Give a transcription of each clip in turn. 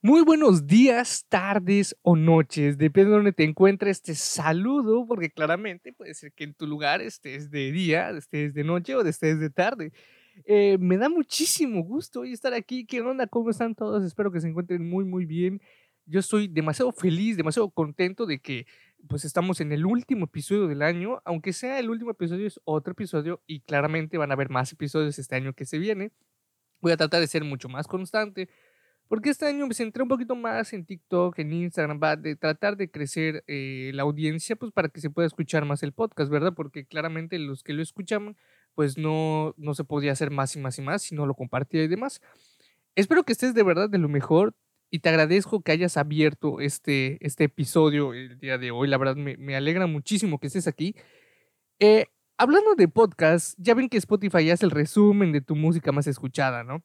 Muy buenos días, tardes o noches, depende de donde te encuentres. Te saludo porque claramente puede ser que en tu lugar estés de día, estés de noche o estés de tarde. Eh, me da muchísimo gusto hoy estar aquí. ¿Qué onda? ¿Cómo están todos? Espero que se encuentren muy, muy bien. Yo estoy demasiado feliz, demasiado contento de que pues estamos en el último episodio del año. Aunque sea el último episodio, es otro episodio y claramente van a haber más episodios este año que se viene. Voy a tratar de ser mucho más constante porque este año me centré un poquito más en TikTok, en Instagram, va, de tratar de crecer eh, la audiencia, pues para que se pueda escuchar más el podcast, ¿verdad? Porque claramente los que lo escuchaban, pues no, no se podía hacer más y más y más si no lo compartía y demás. Espero que estés de verdad de lo mejor y te agradezco que hayas abierto este, este episodio el día de hoy. La verdad me, alegra muchísimo que estés aquí. Eh, hablando de podcast, ya ven que Spotify hace el resumen de tu música más escuchada, ¿no?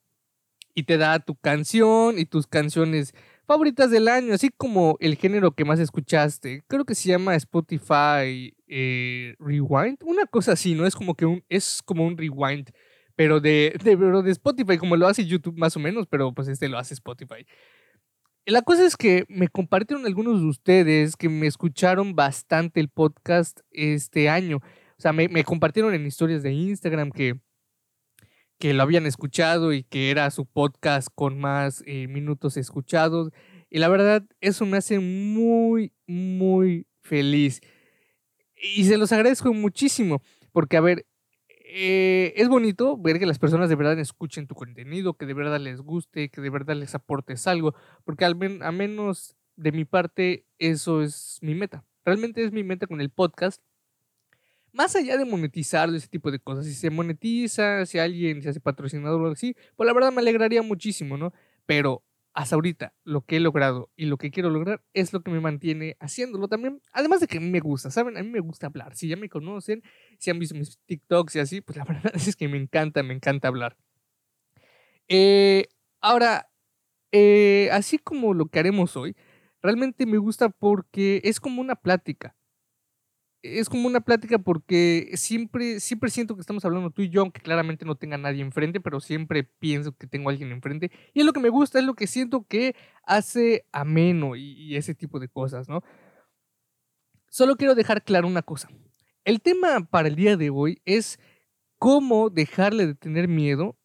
Y te da tu canción y tus canciones favoritas del año, así como el género que más escuchaste. Creo que se llama Spotify eh, Rewind, una cosa así, ¿no? Es como que un, es como un rewind, pero de, de, de Spotify, como lo hace YouTube más o menos, pero pues este lo hace Spotify. La cosa es que me compartieron algunos de ustedes que me escucharon bastante el podcast este año. O sea, me, me compartieron en historias de Instagram que que lo habían escuchado y que era su podcast con más eh, minutos escuchados. Y la verdad, eso me hace muy, muy feliz. Y se los agradezco muchísimo, porque a ver, eh, es bonito ver que las personas de verdad escuchen tu contenido, que de verdad les guste, que de verdad les aportes algo, porque al a menos de mi parte eso es mi meta. Realmente es mi meta con el podcast más allá de monetizar ese tipo de cosas, si se monetiza, si alguien se hace patrocinador o algo así, pues la verdad me alegraría muchísimo, ¿no? Pero hasta ahorita lo que he logrado y lo que quiero lograr es lo que me mantiene haciéndolo también. Además de que a mí me gusta, ¿saben? A mí me gusta hablar. Si ya me conocen, si han visto mis TikToks y así, pues la verdad es que me encanta, me encanta hablar. Eh, ahora, eh, así como lo que haremos hoy, realmente me gusta porque es como una plática es como una plática porque siempre, siempre siento que estamos hablando tú y yo, aunque claramente no tenga nadie enfrente, pero siempre pienso que tengo a alguien enfrente. Y es lo que me gusta, es lo que siento que hace ameno y, y ese tipo de cosas, ¿no? Solo quiero dejar claro una cosa. El tema para el día de hoy es cómo dejarle de tener miedo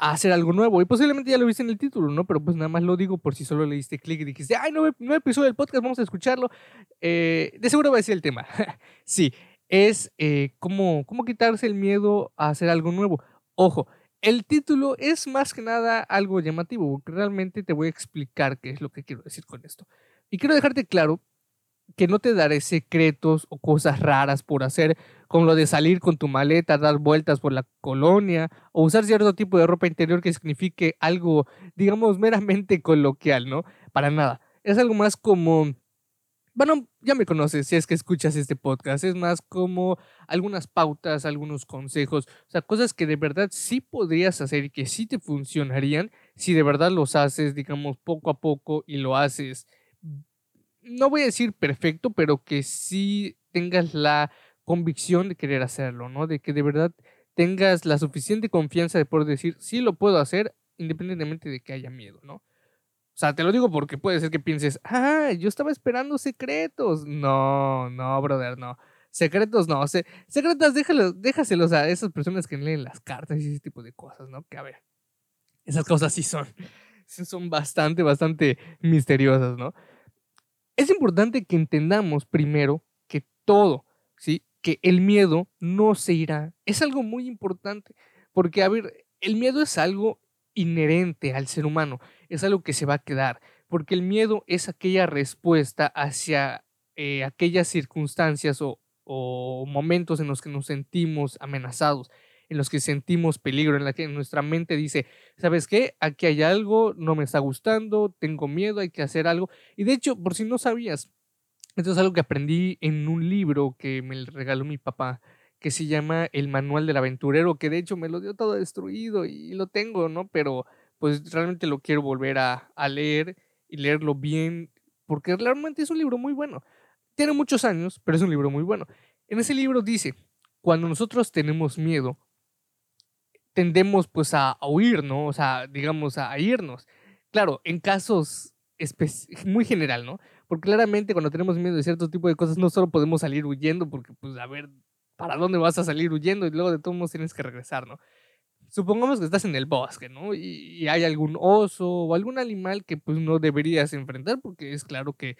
a hacer algo nuevo. Y posiblemente ya lo viste en el título, ¿no? Pero pues nada más lo digo por si solo le diste clic y dijiste, ay, no nuevo episodio del podcast, vamos a escucharlo. Eh, de seguro va a ser el tema. sí, es eh, cómo, cómo quitarse el miedo a hacer algo nuevo. Ojo, el título es más que nada algo llamativo, porque realmente te voy a explicar qué es lo que quiero decir con esto. Y quiero dejarte claro que no te daré secretos o cosas raras por hacer, como lo de salir con tu maleta, dar vueltas por la colonia o usar cierto tipo de ropa interior que signifique algo, digamos, meramente coloquial, ¿no? Para nada. Es algo más como... Bueno, ya me conoces si es que escuchas este podcast. Es más como algunas pautas, algunos consejos, o sea, cosas que de verdad sí podrías hacer y que sí te funcionarían si de verdad los haces, digamos, poco a poco y lo haces no voy a decir perfecto, pero que sí tengas la convicción de querer hacerlo, ¿no? De que de verdad tengas la suficiente confianza de poder decir, sí lo puedo hacer, independientemente de que haya miedo, ¿no? O sea, te lo digo porque puede ser que pienses, ah, yo estaba esperando secretos. No, no, brother, no. Secretos no. secretos déjalos, déjaselos a esas personas que leen las cartas y ese tipo de cosas, ¿no? Que a ver, esas cosas sí son, son bastante, bastante misteriosas, ¿no? Es importante que entendamos primero que todo, ¿sí? Que el miedo no se irá. Es algo muy importante, porque, a ver, el miedo es algo inherente al ser humano, es algo que se va a quedar, porque el miedo es aquella respuesta hacia eh, aquellas circunstancias o, o momentos en los que nos sentimos amenazados en los que sentimos peligro, en la que nuestra mente dice, ¿sabes qué? Aquí hay algo, no me está gustando, tengo miedo, hay que hacer algo. Y de hecho, por si no sabías, esto es algo que aprendí en un libro que me regaló mi papá, que se llama El Manual del Aventurero, que de hecho me lo dio todo destruido y lo tengo, ¿no? Pero pues realmente lo quiero volver a, a leer y leerlo bien, porque realmente es un libro muy bueno. Tiene muchos años, pero es un libro muy bueno. En ese libro dice, cuando nosotros tenemos miedo, tendemos pues a, huir, ¿no? O sea, digamos a, irnos. claro, en casos muy general, ¿no? Porque claramente cuando tenemos miedo de cierto tipo de cosas, no solo podemos salir huyendo, porque pues a ver, ¿para dónde vas a salir huyendo? Y luego de todos modos tienes que regresar, ¿no? Supongamos que estás en el bosque, ¿no? Y, hay algún oso o algún animal que pues no deberías enfrentar porque es claro que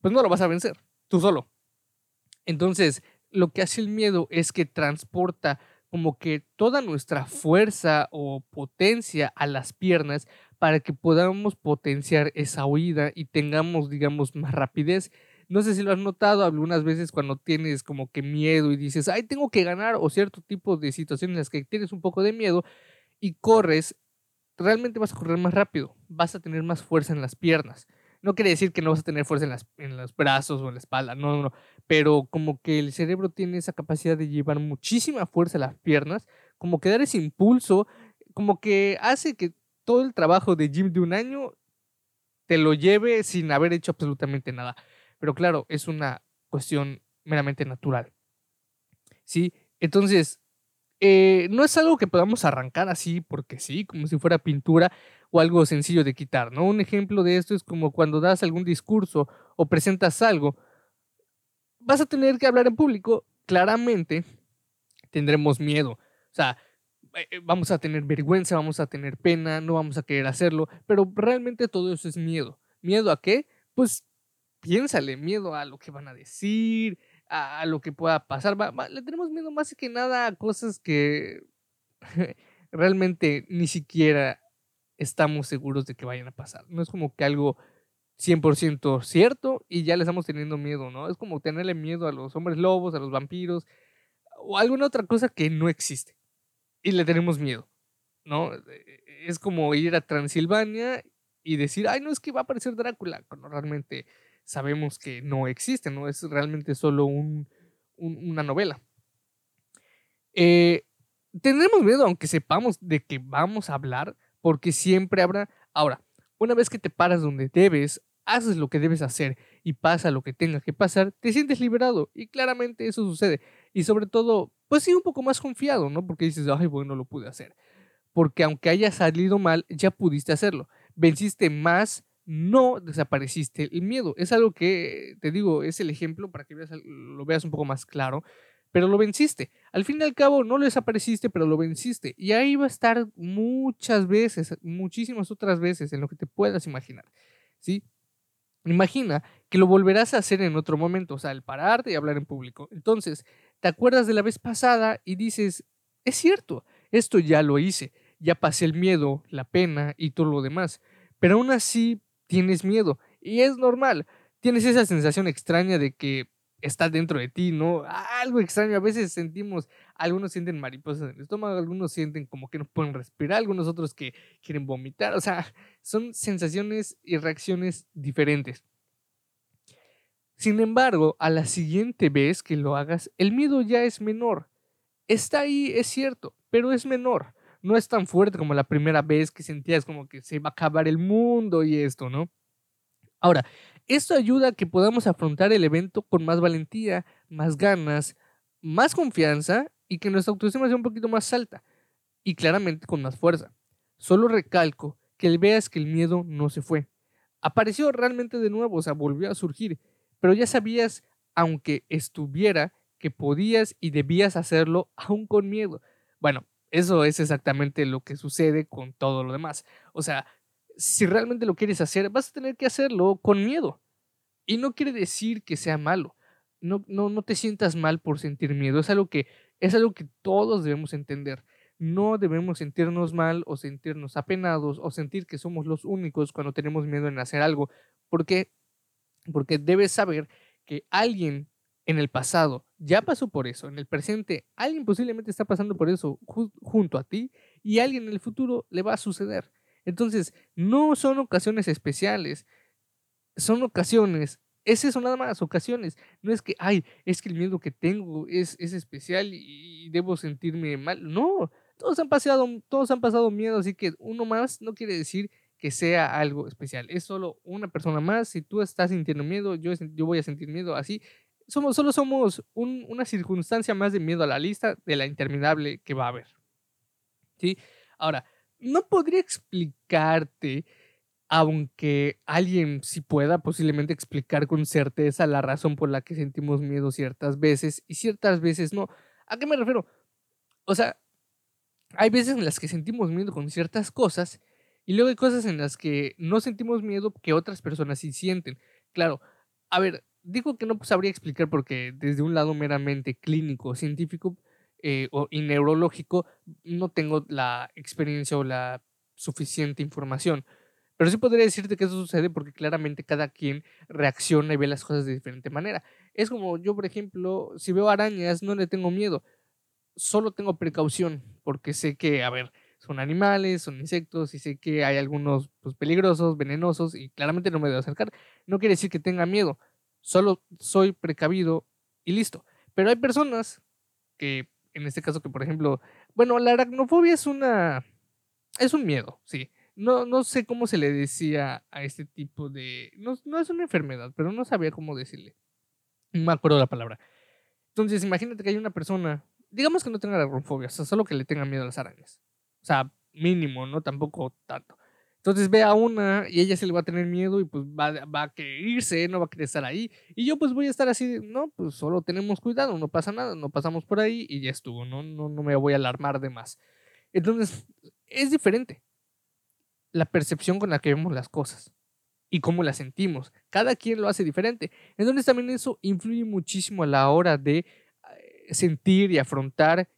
pues no lo vas a vencer, tú solo. Entonces, lo que hace el miedo es que transporta como que toda nuestra fuerza o potencia a las piernas para que podamos potenciar esa huida y tengamos, digamos, más rapidez. No sé si lo has notado algunas veces cuando tienes como que miedo y dices, ay, tengo que ganar o cierto tipo de situaciones en las que tienes un poco de miedo y corres, realmente vas a correr más rápido, vas a tener más fuerza en las piernas. No quiere decir que no vas a tener fuerza en, las, en los brazos o en la espalda, no, no, no, pero como que el cerebro tiene esa capacidad de llevar muchísima fuerza a las piernas, como que dar ese impulso, como que hace que todo el trabajo de gym de un año te lo lleve sin haber hecho absolutamente nada. Pero claro, es una cuestión meramente natural. ¿Sí? Entonces, eh, no es algo que podamos arrancar así porque sí, como si fuera pintura o algo sencillo de quitar, ¿no? Un ejemplo de esto es como cuando das algún discurso o presentas algo, vas a tener que hablar en público, claramente tendremos miedo. O sea, vamos a tener vergüenza, vamos a tener pena, no vamos a querer hacerlo, pero realmente todo eso es miedo. ¿Miedo a qué? Pues piénsale, miedo a lo que van a decir, a, lo que pueda pasar. le tenemos miedo más que nada a cosas que realmente ni siquiera estamos seguros de que vayan a pasar. No es como que algo 100% cierto y ya le estamos teniendo miedo, ¿no? Es como tenerle miedo a los hombres lobos, a los vampiros o alguna otra cosa que no existe y le tenemos miedo, ¿no? E, e, es como ir a Transilvania y decir, ay, no es que va a aparecer Drácula, cuando realmente sabemos que no existe, ¿no? Es realmente solo un, una novela. Eh, tendremos miedo, aunque sepamos de que vamos a hablar, porque siempre habrá. Ahora, una vez que te paras donde debes, haces lo que debes hacer y pasa lo que tenga que pasar, te sientes liberado. Y claramente eso sucede. Y sobre todo, pues sí, un poco más confiado, ¿no? Porque dices, ay, bueno, lo pude hacer. Porque aunque haya salido mal, ya pudiste hacerlo. Venciste más, no desapareciste el miedo. Es algo que, te digo, es el ejemplo para que lo veas un poco más claro. Pero lo venciste. Al fin y al cabo, no lo desapareciste, pero lo venciste. Y ahí va a estar muchas veces, muchísimas otras veces, en lo que te puedas imaginar. ¿Sí? Imagina que lo volverás a hacer en otro momento, o sea, el pararte y hablar en público. Entonces, te acuerdas de la vez pasada y dices, es cierto, esto ya lo hice, ya pasé el miedo, la pena y todo lo demás, pero aún así tienes miedo y es normal, tienes esa sensación extraña de que está dentro de ti, ¿no? Algo extraño, a veces sentimos, algunos sienten mariposas en el estómago, algunos sienten como que no pueden respirar, algunos otros que quieren vomitar, o sea, son sensaciones y reacciones diferentes. Sin embargo, a la siguiente vez que lo hagas, el miedo ya es menor. Está ahí, es cierto, pero es menor. No es tan fuerte como la primera vez que sentías como que se va a acabar el mundo y esto, ¿no? Ahora, esto ayuda a que podamos afrontar el evento con más valentía, más ganas, más confianza y que nuestra autoestima sea un poquito más alta y claramente con más fuerza. Solo recalco que veas que el miedo no se fue. Apareció realmente de nuevo, o sea, volvió a surgir pero ya sabías, aunque estuviera, que podías y debías hacerlo aún con miedo. Bueno, eso es exactamente lo que sucede con todo lo demás. O sea, si realmente lo quieres hacer, vas a tener que hacerlo con miedo. Y no quiere decir que sea malo. No, no, no te sientas mal por sentir miedo. Es algo que, es algo que todos debemos entender. No debemos sentirnos mal o sentirnos apenados o sentir que somos los únicos cuando tenemos miedo en hacer algo, porque porque debes saber que alguien en el pasado ya pasó por eso, en el presente alguien posiblemente está pasando por eso junto a ti y alguien en el futuro le va a suceder. Entonces, no son ocasiones especiales, son ocasiones, es eso nada más, ocasiones. No es que, ay, es que el miedo que tengo es, es especial y, debo sentirme mal. No, todos han pasado, todos han pasado miedo, así que uno más no quiere decir que sea algo especial. Es solo una persona más. Si tú estás sintiendo miedo, yo, yo voy a sentir miedo así. Somos, solo somos una circunstancia más de miedo a la lista de la interminable que va a haber. ¿Sí? Ahora, no podría explicarte aunque alguien sí pueda posiblemente explicar con certeza la razón por la que sentimos miedo ciertas veces y ciertas veces no. ¿A qué me refiero? O sea, hay veces en las que sentimos miedo con ciertas cosas y luego hay cosas en las que no sentimos miedo que otras personas sí sienten. Claro, a ver, digo que no sabría explicar porque desde un lado meramente clínico, científico eh, y neurológico no tengo la experiencia o la suficiente información. Pero sí podría decirte que eso sucede porque claramente cada quien reacciona y ve las cosas de diferente manera. Es como yo, por ejemplo, si veo arañas, no le tengo miedo, solo tengo precaución, porque sé que, a ver, son animales, son insectos y sé que hay algunos pues, peligrosos, venenosos y claramente no me debo acercar. No quiere decir que tenga miedo, solo soy precavido y listo. Pero hay personas que, en este caso que por ejemplo, bueno, la aracnofobia es una, es un miedo, sí no, no sé cómo se le decía a este tipo de... No, no es una enfermedad, pero no sabía cómo decirle. No me acuerdo la palabra. Entonces, imagínate que hay una persona, digamos que no tenga aracnofobia, o sea, solo que le tenga miedo a las arañas. O sea, mínimo, ¿no? Tampoco tanto. Entonces ve a una y ella se le va a tener miedo y pues va, va a querer irse, no va a querer estar ahí. Y yo pues voy a estar así, no, pues solo tenemos cuidado, no pasa nada, no pasamos por ahí y ya estuvo, no, no, no me voy a alarmar de más. Entonces, es diferente la percepción con la que vemos las cosas y cómo las sentimos. Cada quien lo hace diferente. Entonces también eso influye muchísimo a la hora de eh, sentir y afrontar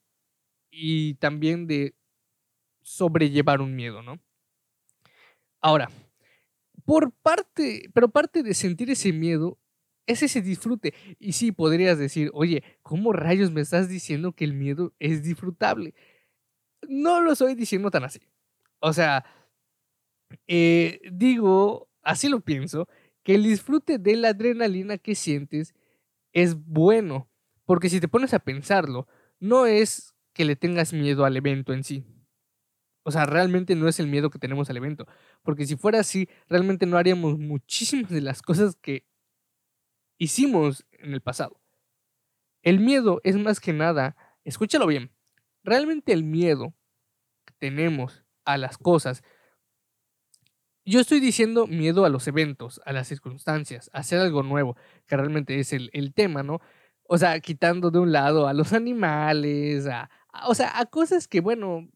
y también de sobrellevar un miedo, ¿no? Ahora, por parte, pero parte de sentir ese miedo es ese disfrute. Y sí, podrías decir, oye, ¿cómo rayos me estás diciendo que el miedo es disfrutable? No lo estoy diciendo tan así. O sea, eh, digo, así lo pienso, que el disfrute de la adrenalina que sientes es bueno, porque si te pones a pensarlo, no es que le tengas miedo al evento en sí. O sea, realmente no es el miedo que tenemos al evento, porque si fuera así, realmente no haríamos muchísimas de las cosas que hicimos en el pasado. El miedo es más que nada, escúchalo bien, realmente el miedo que tenemos a las cosas yo estoy diciendo miedo a los eventos, a las circunstancias, a hacer algo nuevo, que realmente es el, tema, ¿no? O sea, quitando de un lado a los animales, a, o sea, a cosas que, bueno,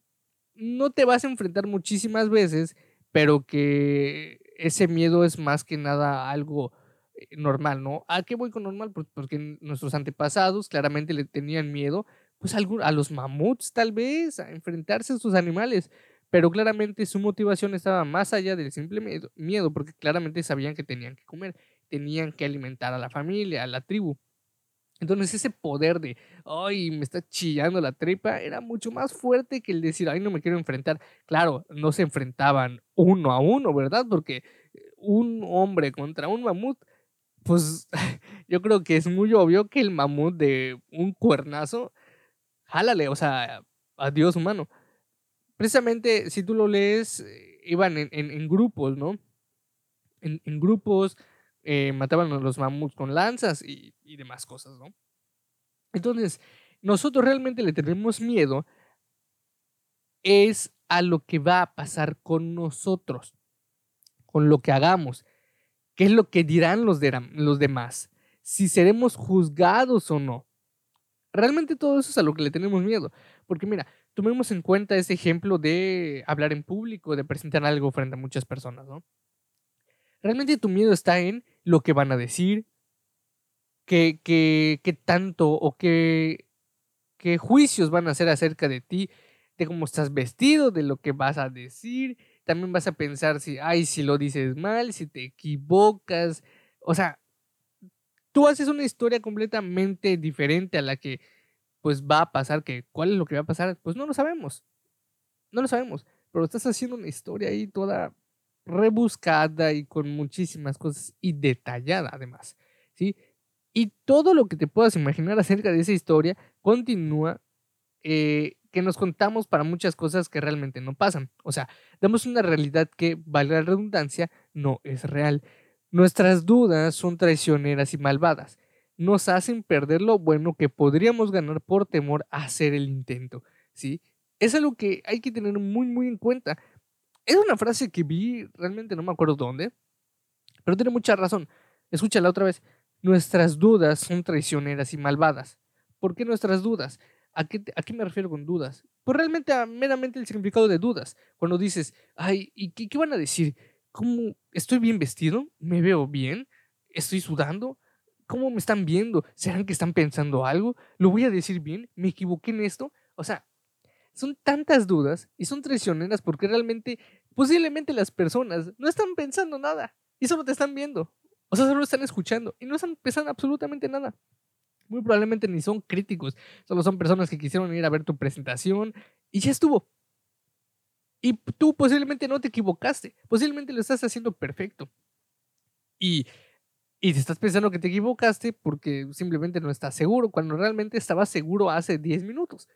no te vas a enfrentar muchísimas veces, pero que ese miedo es más que nada algo eh, normal, ¿no? ¿A qué voy con normal? Porque nuestros antepasados claramente le tenían miedo, pues a, a los mamuts tal vez, a enfrentarse a sus animales pero claramente su motivación estaba más allá del simple miedo, porque claramente sabían que tenían que comer, tenían que alimentar a la familia, a la tribu. Entonces ese poder de, ay, me está chillando la tripa, era mucho más fuerte que el decir, ay, no me quiero enfrentar. Claro, no se enfrentaban uno a uno, ¿verdad? Porque un hombre contra un mamut, pues yo creo que es muy obvio que el mamut de un cuernazo, jálale, o sea, adiós humano precisamente, si tú lo lees, eh, iban en, grupos, ¿no? En, grupos, eh, mataban a los mamuts con lanzas y, y demás cosas, ¿no? Entonces, nosotros realmente le tenemos miedo es a lo que va a pasar con nosotros, con lo que hagamos, qué es lo que dirán los, de, los demás, si seremos juzgados o no. Realmente todo eso es a lo que le tenemos miedo, porque mira, tomemos en cuenta ese ejemplo de hablar en público, de presentar algo frente a muchas personas, ¿no? Realmente tu miedo está en lo que van a decir, qué, qué, tanto o qué, qué juicios van a hacer acerca de ti, de cómo estás vestido, de lo que vas a decir. También vas a pensar si, ay, si lo dices mal, si te equivocas. O sea, tú haces una historia completamente diferente a la que pues va a pasar que, ¿cuál es lo que va a pasar? Pues no lo sabemos. No lo sabemos. Pero estás haciendo una historia ahí toda rebuscada y con muchísimas cosas y detallada además. ¿Sí? Y todo lo que te puedas imaginar acerca de esa historia continúa eh, que nos contamos para muchas cosas que realmente no pasan. O sea, damos una realidad que, vale la redundancia, no es real. Nuestras dudas son traicioneras y malvadas nos hacen perder lo bueno que podríamos ganar por temor a hacer el intento, ¿sí? Es algo que hay que tener muy, muy en cuenta. Es una frase que vi, realmente no me acuerdo dónde, pero tiene mucha razón. Escúchala otra vez. Nuestras dudas son traicioneras y malvadas. ¿Por qué nuestras dudas? ¿A qué, ¿A qué, me refiero con dudas? Pues realmente a meramente el significado de dudas. Cuando dices, ay, ¿y qué, qué, van a decir? ¿Cómo estoy bien vestido? ¿Me veo bien? ¿Estoy sudando? ¿Cómo me están viendo? ¿Serán que están pensando algo? ¿Lo voy a decir bien? ¿Me equivoqué en esto? O sea, son tantas dudas y son traicioneras porque realmente, posiblemente las personas no están pensando nada y solo te están viendo. O sea, solo están escuchando y no están pensando absolutamente nada. Muy probablemente ni son críticos, solo son personas que quisieron ir a ver tu presentación y ya estuvo. Y tú posiblemente no te equivocaste, posiblemente lo estás haciendo perfecto. Y, y te estás pensando que te equivocaste porque simplemente no estás seguro, cuando realmente estabas seguro hace 10 minutos.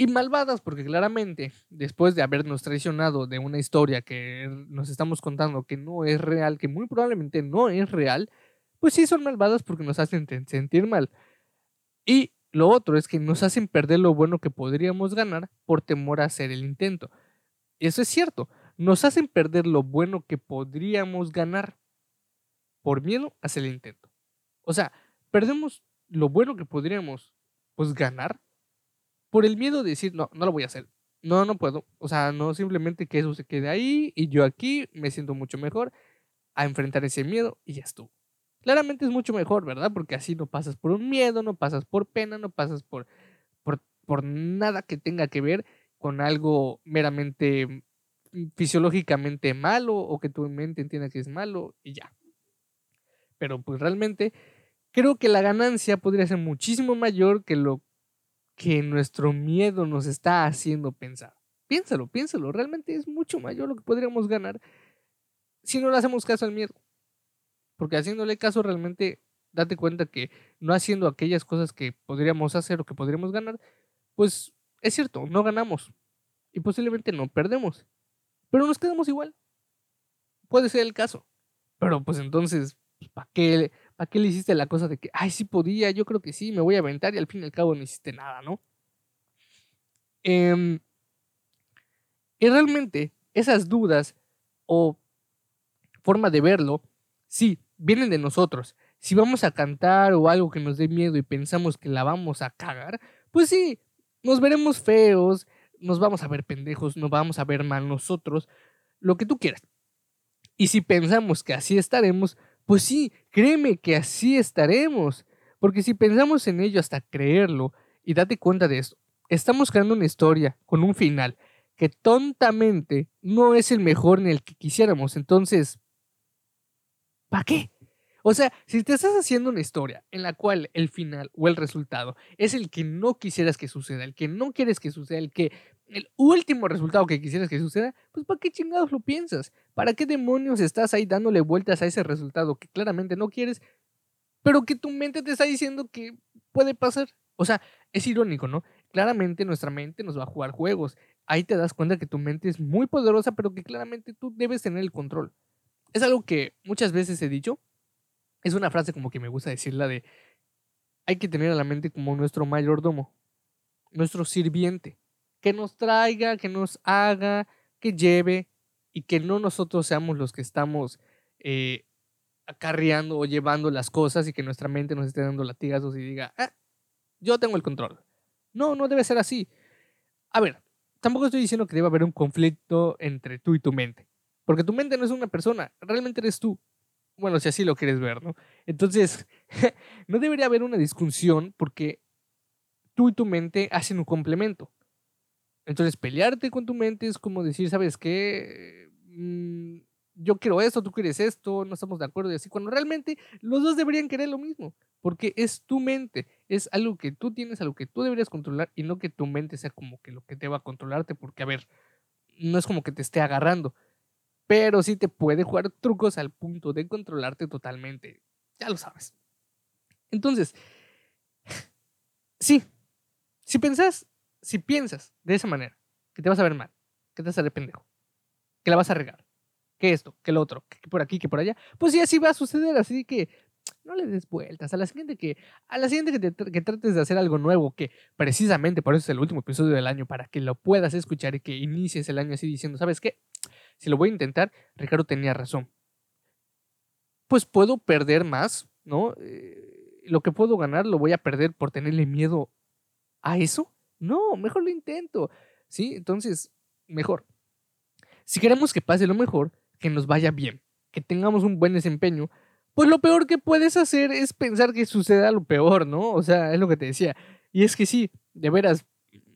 Y malvadas, porque claramente, después de habernos traicionado de una historia que nos estamos contando que no es real, que muy probablemente no es real, pues sí son malvadas porque nos hacen sentir mal. Y lo otro es que nos hacen perder lo bueno que podríamos ganar por temor a hacer el intento. Eso es cierto, nos hacen perder lo bueno que podríamos ganar por miedo a hacer el intento. O sea, perdemos lo bueno que podríamos pues ganar por el miedo de decir, no, no lo voy a hacer. No, no puedo. O sea, no simplemente que eso se quede ahí y yo aquí me siento mucho mejor a enfrentar ese miedo y ya estuvo. Claramente es mucho mejor, ¿verdad? Porque así no pasas por un miedo, no pasas por pena, no pasas por, por, por nada que tenga que ver con algo meramente fisiológicamente malo o que tu mente entienda que es malo y ya. Pero pues realmente creo que la ganancia podría ser muchísimo mayor que lo que nuestro miedo nos está haciendo pensar. Piénsalo, piénsalo, realmente es mucho mayor lo que podríamos ganar si no le hacemos caso al miedo. Porque haciéndole caso realmente date cuenta que no haciendo aquellas cosas que podríamos hacer o que podríamos ganar, pues es cierto, no ganamos y posiblemente no perdemos, pero nos quedamos igual. Puede ser el caso, pero pues entonces, ¿para qué, ¿a qué le hiciste la cosa de que, ay, sí podía, yo creo que sí, me voy a aventar y al fin y al cabo no hiciste nada, ¿no? Em, y realmente esas dudas o forma de verlo, sí, vienen de nosotros. Si vamos a cantar o algo que nos dé miedo y pensamos que la vamos a cagar, pues sí, nos veremos feos, nos vamos a ver pendejos, nos vamos a ver mal nosotros, lo que tú quieras. Y si pensamos que así estaremos, pues sí, créeme que así estaremos. Porque si pensamos en ello hasta creerlo, y date cuenta de esto, estamos creando una historia con un final que tontamente no es el mejor en el que quisiéramos. Entonces, ¿para qué? O sea, si te estás haciendo una historia en la cual el final o el resultado es el que no quisieras que suceda, el que no quieres que suceda, el que el último resultado que quisieras que suceda, pues ¿para qué chingados lo piensas? ¿Para qué demonios estás ahí dándole vueltas a ese resultado que claramente no quieres, pero que tu mente te está diciendo que puede pasar? O sea, es irónico, ¿no? Claramente nuestra mente nos va a jugar juegos. Ahí te das cuenta que tu mente es muy poderosa, pero que claramente tú debes tener el control. Es algo que muchas veces he dicho. Es una frase como que me gusta decirla de hay que tener a la mente como nuestro mayordomo, nuestro sirviente que nos traiga, que nos haga, que lleve y que no nosotros seamos los que estamos eh, acarreando o llevando las cosas y que nuestra mente nos esté dando latigazos y diga, ah, yo tengo el control. No, no debe ser así. A ver, tampoco estoy diciendo que debe haber un conflicto entre tú y tu mente, porque tu mente no es una persona, realmente eres tú. Bueno, si así lo quieres ver, ¿no? Entonces, no debería haber una discusión porque tú y tu mente hacen un complemento. Entonces, pelearte con tu mente es como decir, ¿sabes qué? Mm, yo quiero esto, tú quieres esto, no estamos de acuerdo y así, cuando realmente los dos deberían querer lo mismo, porque es tu mente, es algo que tú tienes, algo que tú deberías controlar y no que tu mente sea como que lo que te va a controlarte, porque a ver, no es como que te esté agarrando, pero sí te puede jugar trucos al punto de controlarte totalmente, ya lo sabes. Entonces, sí, si pensás si piensas de esa manera, que te vas a ver mal, que te vas a ver pendejo, que la vas a regar, que esto, que lo otro, que por aquí, que por allá, pues sí, así va a suceder. Así que no le des vueltas. A la siguiente que, a la siguiente que, que trates de hacer algo nuevo, que precisamente por eso es el último episodio del año, para que lo puedas escuchar y que inicies el año así diciendo, ¿sabes qué? Si lo voy a intentar, Ricardo tenía razón. Pues puedo perder más, ¿no? Eh, lo que puedo ganar lo voy a perder por tenerle miedo a eso. No, mejor lo intento. ¿Sí? Entonces, mejor. Si queremos que pase lo mejor, que nos vaya bien, que tengamos un buen desempeño, pues lo peor que puedes hacer es pensar que suceda lo peor, ¿no? O sea, es lo que te decía. Y es que sí, de veras,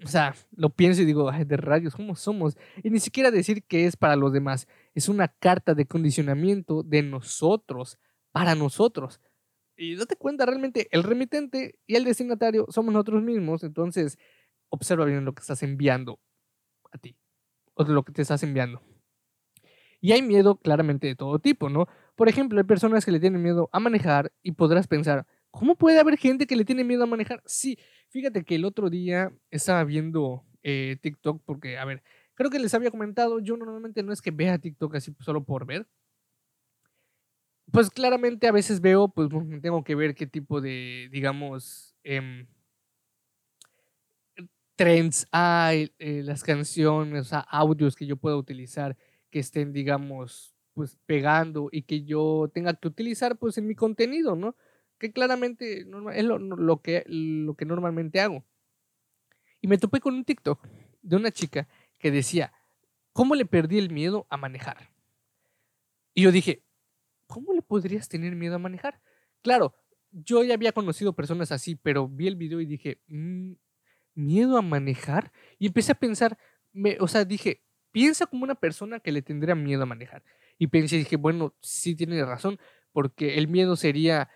o sea, lo pienso y digo, ay, de rayos, ¿cómo somos? Y ni siquiera decir que es para los demás. Es una carta de condicionamiento de nosotros, para nosotros. Y date cuenta, realmente el remitente y el destinatario somos nosotros mismos. Entonces, observa bien lo que estás enviando a ti o lo que te estás enviando. Y hay miedo claramente de todo tipo, ¿no? Por ejemplo, hay personas que le tienen miedo a manejar y podrás pensar, ¿cómo puede haber gente que le tiene miedo a manejar? Sí, fíjate que el otro día estaba viendo eh, TikTok porque, a ver, creo que les había comentado, yo normalmente no es que vea TikTok así solo por ver. Pues claramente a veces veo, pues tengo que ver qué tipo de, digamos, em, trends hay, eh, las canciones, o audios que yo pueda utilizar que estén, digamos, pues pegando y que yo tenga que utilizar pues en mi contenido, ¿no? Que claramente es lo, que, lo que normalmente hago. Y me topé con un TikTok de una chica que decía, ¿cómo le perdí el miedo a manejar? Y yo dije, ¿cómo le podrías tener miedo a manejar? Claro, yo ya había conocido personas así, pero vi el video y dije, mm, miedo a manejar y empecé a pensar, me, o sea, dije, piensa como una persona que le tendría miedo a manejar. Y pensé, dije, bueno, sí tiene razón, porque el miedo sería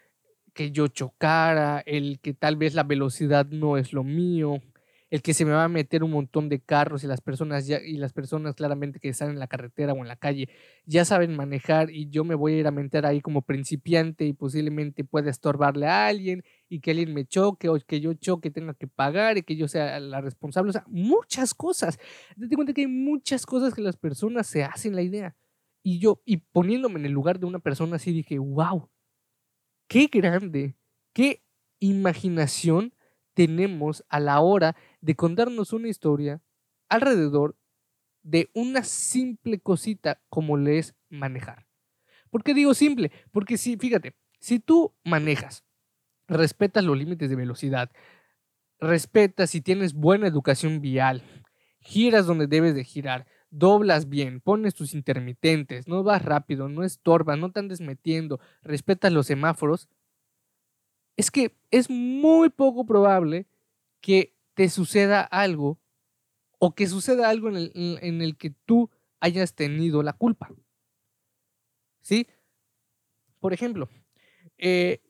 que yo chocara, el que tal vez la velocidad no es lo mío, el que se me va a meter un montón de carros y las personas ya, y las personas claramente que están en la carretera o en la calle ya saben manejar y yo me voy a ir a meter ahí como principiante y posiblemente pueda estorbarle a alguien y que alguien me choque o que yo choque tenga que pagar y que yo sea la responsable, o sea, muchas cosas. Te cuenta que hay muchas cosas que las personas se hacen la idea. Y yo, y poniéndome en el lugar de una persona así, dije, wow, qué grande, qué imaginación tenemos a la hora de contarnos una historia alrededor de una simple cosita como le es manejar. ¿Por qué digo simple? Porque si, fíjate, si tú manejas, respetas los límites de velocidad, respetas y tienes buena educación vial, giras donde debes de girar, doblas bien, pones tus intermitentes, no vas rápido, no estorbas, no te andes metiendo, respetas los semáforos, es que es muy poco probable que te suceda algo o que suceda algo en el, que tú hayas tenido la culpa. ¿Sí? Por ejemplo, eh,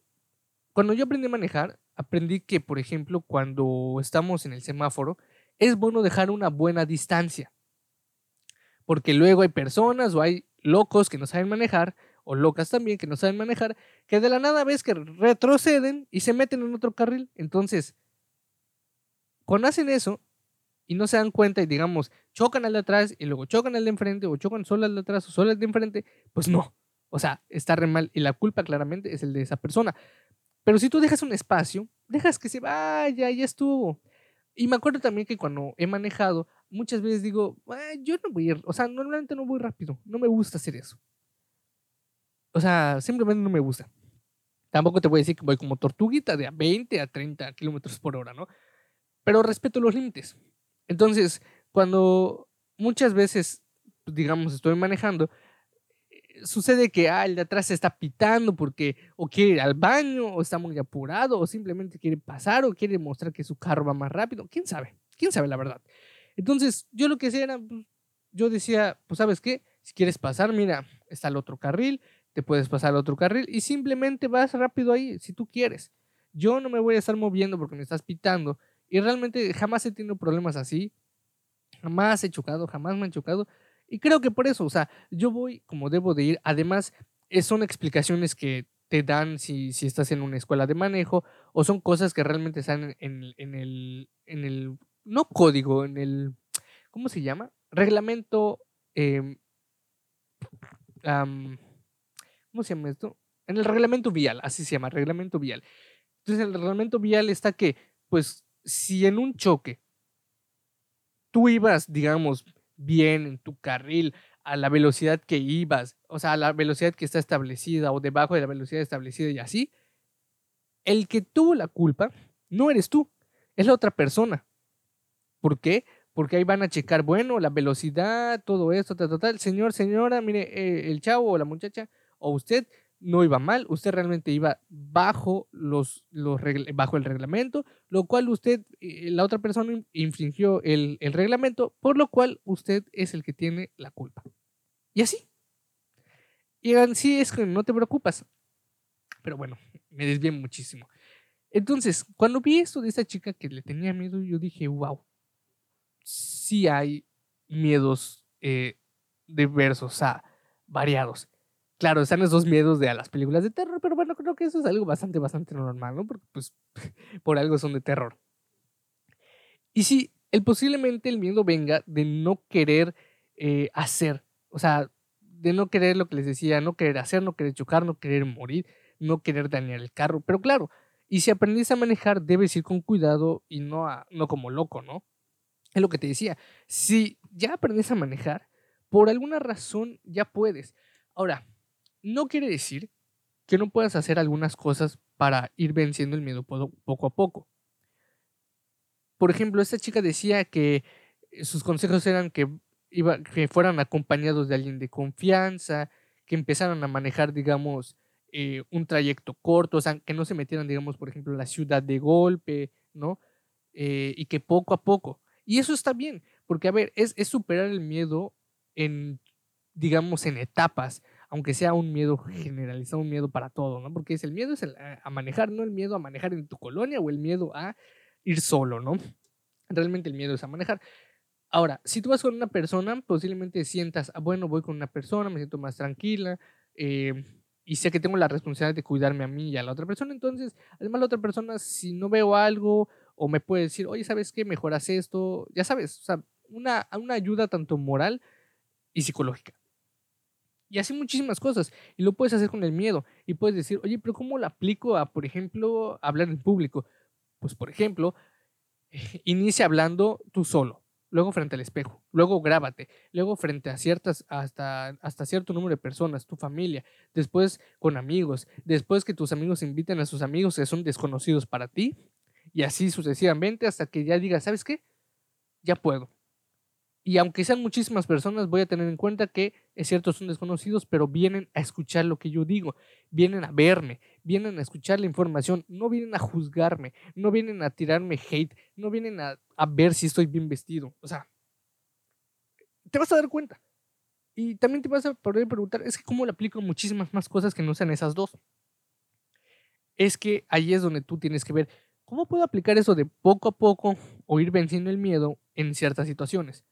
cuando yo aprendí a manejar, aprendí que, por ejemplo, cuando estamos en el semáforo, es bueno dejar una buena distancia. Porque luego hay personas o hay locos que no saben manejar o locas también que no saben manejar, que de la nada ves que retroceden y se meten en otro carril. Entonces, cuando hacen eso y no se dan cuenta y digamos, chocan al de atrás y luego chocan al de enfrente o chocan solo al de atrás o solo al de enfrente, pues no. O sea, está re mal y la culpa claramente es el de esa persona. Pero si tú dejas un espacio, dejas que se vaya, ya estuvo. Y me acuerdo también que cuando he manejado, muchas veces digo, yo no voy a ir, o sea, normalmente no voy rápido, no me gusta hacer eso. O sea, simplemente no me gusta. Tampoco te voy a decir que voy como tortuguita de a 20 a 30 kilómetros por hora, ¿no? Pero respeto los límites. Entonces, cuando muchas veces, digamos, estoy manejando, eh, sucede que ah, el de atrás se está pitando porque o quiere ir al baño, o está muy apurado, o simplemente quiere pasar, o quiere mostrar que su carro va más rápido. ¿Quién sabe? ¿Quién sabe la verdad? Entonces, yo lo que hacía era, pues, yo decía, pues, ¿sabes qué? Si quieres pasar, mira, está el otro carril, te puedes pasar al otro carril y simplemente vas rápido ahí si tú quieres. Yo no me voy a estar moviendo porque me estás pitando y realmente jamás he tenido problemas así. Jamás he chocado, jamás me han chocado. Y creo que por eso, o sea, yo voy como debo de ir. Además, eh, son explicaciones que te dan si, si estás en una escuela de manejo o son cosas que realmente están en, en, el, en el, no código, en el, ¿cómo se llama? Reglamento, eh, ¿cómo se llama esto? En el reglamento vial, así se llama, reglamento vial. Entonces, en el reglamento vial está que, pues, si en un choque tú ibas, digamos, bien en tu carril, a la velocidad que ibas, o sea, a la velocidad que está establecida o debajo de la velocidad establecida y así, el que tuvo la culpa no eres tú, es la otra persona. ¿Por qué? Porque ahí van a checar, bueno, la velocidad, todo esto, tal, tal, Señor, señora, mire, eh, el chavo o la muchacha o usted no iba mal, usted realmente iba bajo, los, los bajo el reglamento, lo cual usted, eh, la otra persona infringió el, el reglamento, por lo cual usted es el que tiene la culpa. Y así. Y así es que no te preocupas. Pero bueno, me desvié muchísimo. Entonces, cuando vi esto de esta chica que le tenía miedo, yo dije, wow, sí hay miedos eh, diversos, o sea, variados. Claro, están esos miedos de a las películas de terror, pero bueno, creo que eso es algo bastante, bastante normal, ¿no? Porque pues por algo son de terror. Y sí, el, posiblemente el miedo venga de no querer eh, hacer, o sea, de no querer lo que les decía, no querer hacer, no querer chocar, no querer morir, no querer dañar el carro. Pero claro, y si aprendes a manejar, debes ir con cuidado y no, no como loco, ¿no? Es lo que te decía. Si ya aprendes a manejar, por alguna razón ya puedes. Ahora, no quiere decir que no puedas hacer algunas cosas para ir venciendo el miedo poco a poco. Por ejemplo, esta chica decía que sus consejos eran que, iba, que fueran acompañados de alguien de confianza, que empezaran a manejar, digamos, eh, un trayecto corto, o sea, que no se metieran, digamos, por ejemplo, en la ciudad de golpe, ¿no? Eh, y que poco a poco. Y eso está bien, porque, a ver, es, es superar el miedo en, digamos, en etapas aunque sea un miedo generalizado, un miedo para todo, ¿no? Porque es el miedo es a manejar, no el miedo a manejar en tu colonia o el miedo a ir solo, ¿no? Realmente el miedo es a manejar. Ahora, si tú vas con una persona, posiblemente sientas, ah, bueno, voy con una persona, me siento más tranquila, eh, y sé que tengo la responsabilidad de cuidarme a mí y a la otra persona, entonces, además la otra persona, si no veo algo o me puede decir, oye, ¿sabes qué? Mejoras esto, ya sabes, o sea, una, una ayuda tanto moral y psicológica. Y así muchísimas cosas. Y lo puedes hacer con el miedo. Y puedes decir, oye, pero ¿cómo lo aplico a, por ejemplo, hablar en público? Pues, por ejemplo, inicia hablando tú solo, luego frente al espejo, luego grábate, luego frente a ciertas, hasta, hasta cierto número de personas, tu familia, después con amigos, después que tus amigos inviten a sus amigos que son desconocidos para ti, y así sucesivamente hasta que ya digas, ¿sabes qué? Ya puedo. Y aunque sean muchísimas personas, voy a tener en cuenta que, es cierto, son desconocidos, pero vienen a escuchar lo que yo digo, vienen a verme, vienen a escuchar la información, no vienen a juzgarme, no vienen a tirarme hate, no vienen a, ver si estoy bien vestido. O sea, te vas a dar cuenta. Y también te vas a poder preguntar, es que cómo le aplico muchísimas más cosas que no sean esas dos. Es que ahí es donde tú tienes que ver cómo puedo aplicar eso de poco a poco o ir venciendo el miedo en ciertas situaciones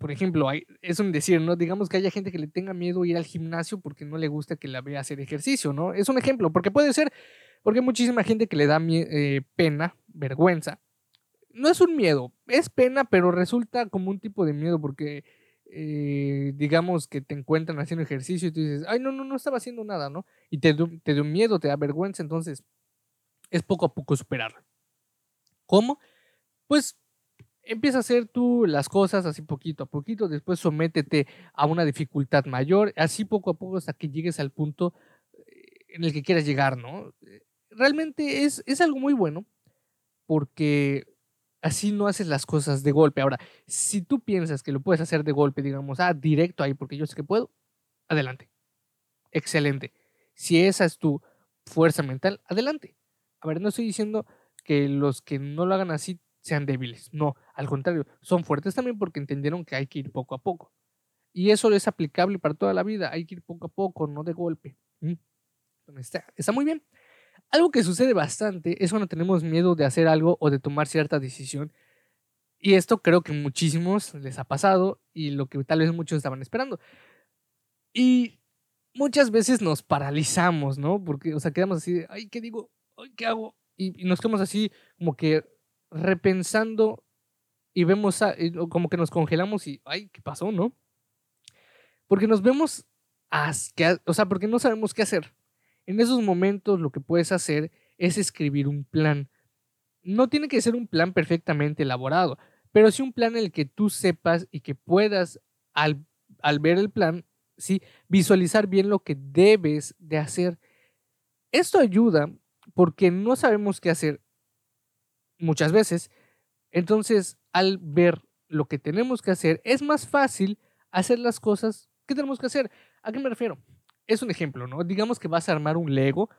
por ejemplo, hay, es un decir, ¿no? Digamos que haya gente que le tenga miedo ir al gimnasio porque no le gusta que la vea hacer ejercicio, ¿no? Es un ejemplo, porque puede ser, porque hay muchísima gente que le da eh, pena, vergüenza. No es un miedo, es pena, pero resulta como un tipo de miedo porque, eh, digamos que te encuentran haciendo ejercicio y tú dices, ay, no, no, no estaba haciendo nada, ¿no? Y te, te dio miedo, te da vergüenza, entonces es poco a poco superarlo. ¿Cómo? Pues empieza a hacer tú las cosas así poquito a poquito, después sométete a una dificultad mayor, así poco a poco hasta que llegues al punto eh, en el que quieras llegar, ¿no? Eh, realmente es, es algo muy bueno porque así no haces las cosas de golpe. Ahora, si tú piensas que lo puedes hacer de golpe, digamos, ah, directo ahí porque yo sé que puedo, adelante. Excelente. Si esa es tu fuerza mental, adelante. A ver, no estoy diciendo que los que no lo hagan así sean débiles. No, al contrario, son fuertes también porque entendieron que hay que ir poco a poco. Y eso es aplicable para toda la vida. Hay que ir poco a poco, no de golpe. Está, está muy bien. Algo que sucede bastante es cuando tenemos miedo de hacer algo o de tomar cierta decisión. Y esto creo que muchísimos les ha pasado y lo que tal vez muchos estaban esperando. Y muchas veces nos paralizamos, ¿no? Porque, o sea, quedamos así de, ay, ¿qué digo? Ay, ¿qué hago? Y, y nos quedamos así como que repensando y vemos como que nos congelamos y, ay, ¿qué pasó, no? Porque nos vemos, o sea, porque no sabemos qué hacer. En esos momentos lo que puedes hacer es escribir un plan. No tiene que ser un plan perfectamente elaborado, pero sí un plan en el que tú sepas y que puedas, al, al ver el plan, ¿sí? visualizar bien lo que debes de hacer. Esto ayuda porque no sabemos qué hacer muchas veces. Entonces, al ver lo que tenemos que hacer, es más fácil hacer las cosas que tenemos que hacer. ¿A qué me refiero? Es un ejemplo, ¿no? Digamos que vas a armar un Lego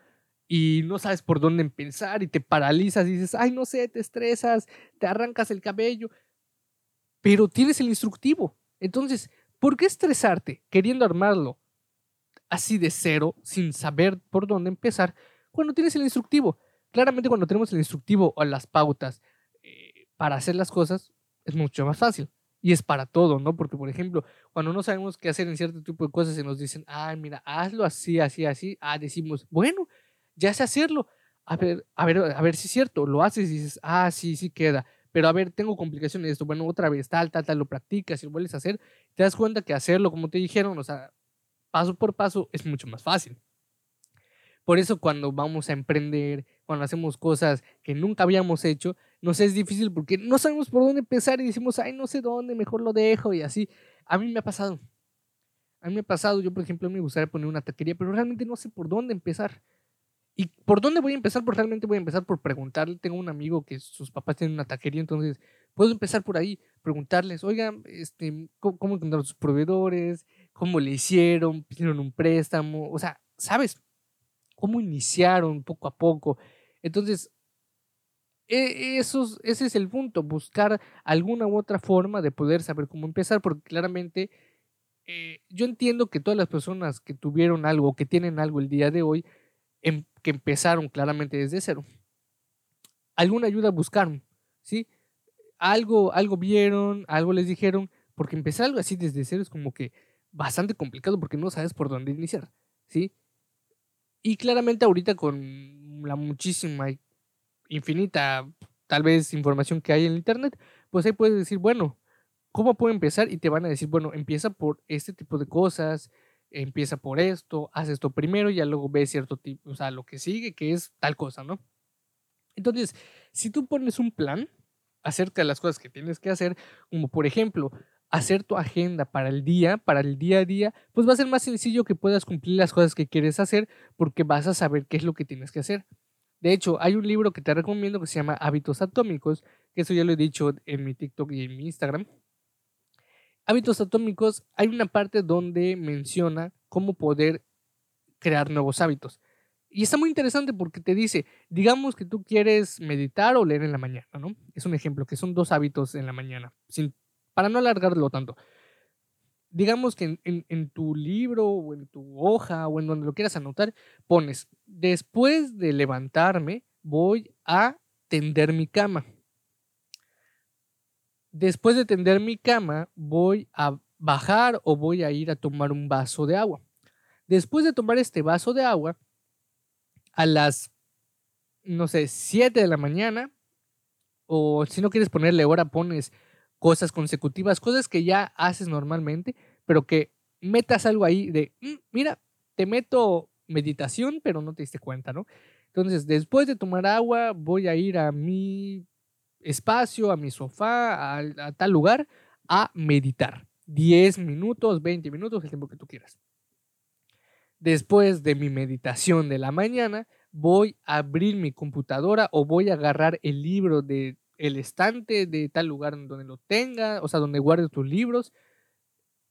y no sabes por dónde empezar y te paralizas y dices, ay, no sé, te estresas, te arrancas el cabello, pero tienes el instructivo. Entonces, ¿por qué estresarte queriendo armarlo así de cero, sin saber por dónde empezar, cuando tienes el instructivo? Claramente cuando tenemos el instructivo o las pautas eh, para hacer las cosas, es mucho más fácil. Y es para todo, ¿no? Porque, por ejemplo, cuando no sabemos qué hacer en cierto tipo de cosas y nos dicen, ah, mira, hazlo así, así, así, ah, decimos, bueno, ya sé hacerlo. A ver, a ver, a ver si es cierto. Lo haces y dices, ah, sí, sí queda. Pero a ver, tengo complicaciones de esto. Bueno, otra vez, tal, tal, tal, lo practicas y lo vuelves a hacer. Te das cuenta que hacerlo, como te dijeron, o sea, paso por paso, es mucho más fácil. Por eso cuando vamos a emprender, cuando hacemos cosas que nunca habíamos hecho, nos es difícil porque no sabemos por dónde empezar y decimos, ay, no sé dónde, mejor lo dejo y así. A mí me ha pasado. A mí me ha pasado, yo por ejemplo me gustaría poner una taquería, pero realmente no sé por dónde empezar. ¿Y por dónde voy a empezar? Pues realmente voy a empezar por preguntarle. Tengo un amigo que sus papás tienen una taquería, entonces puedo empezar por ahí, preguntarles, oigan, este, ¿cómo, cómo encontraron sus proveedores? ¿Cómo le hicieron? ¿Pidieron un préstamo? O sea, ¿sabes? Cómo iniciaron poco a poco. Entonces, e, ese es el punto, buscar alguna u otra forma de poder saber cómo empezar, porque claramente eh, yo entiendo que todas las personas que tuvieron algo, que tienen algo el día de hoy, em, que empezaron claramente desde cero, alguna ayuda buscaron, ¿sí? Algo, algo vieron, algo les dijeron, porque empezar algo así desde cero es como que bastante complicado porque no sabes por dónde iniciar, ¿sí? Y claramente ahorita con la muchísima, infinita, tal vez información que hay en Internet, pues ahí puedes decir, bueno, ¿cómo puedo empezar? Y te van a decir, bueno, empieza por este tipo de cosas, empieza por esto, haz esto primero y ya luego ves cierto tipo, o sea, lo que sigue, que es tal cosa, ¿no? Entonces, si tú pones un plan acerca de las cosas que tienes que hacer, como por ejemplo, hacer tu agenda para el día, para el día a día, pues va a ser más sencillo que puedas cumplir las cosas que quieres hacer porque vas a saber qué es lo que tienes que hacer. De hecho, hay un libro que te recomiendo que se llama Hábitos Atómicos, que eso ya lo he dicho en mi TikTok y en mi Instagram. Hábitos Atómicos, hay una parte donde menciona cómo poder crear nuevos hábitos. Y está muy interesante porque te dice, digamos que tú quieres meditar o leer en la mañana, ¿no? Es un ejemplo, que son dos hábitos en la mañana, sin para no alargarlo tanto, digamos que en, tu libro o en tu hoja o en donde lo quieras anotar, pones, después de levantarme, voy a tender mi cama. Después de tender mi cama, voy a bajar o voy a ir a tomar un vaso de agua. Después de tomar este vaso de agua, a las, no sé, 7 de la mañana, o si no quieres ponerle hora, pones cosas consecutivas, cosas que ya haces normalmente, pero que metas algo ahí de, mm, mira, te meto meditación, pero no te diste cuenta, ¿no? Entonces, después de tomar agua, voy a ir a mi espacio, a mi sofá, a, tal lugar, a meditar. 10 minutos, 20 minutos, el tiempo que tú quieras. Después de mi meditación de la mañana, voy a abrir mi computadora o voy a agarrar el libro de el estante de tal lugar donde lo tenga, o sea, donde guardes tus libros.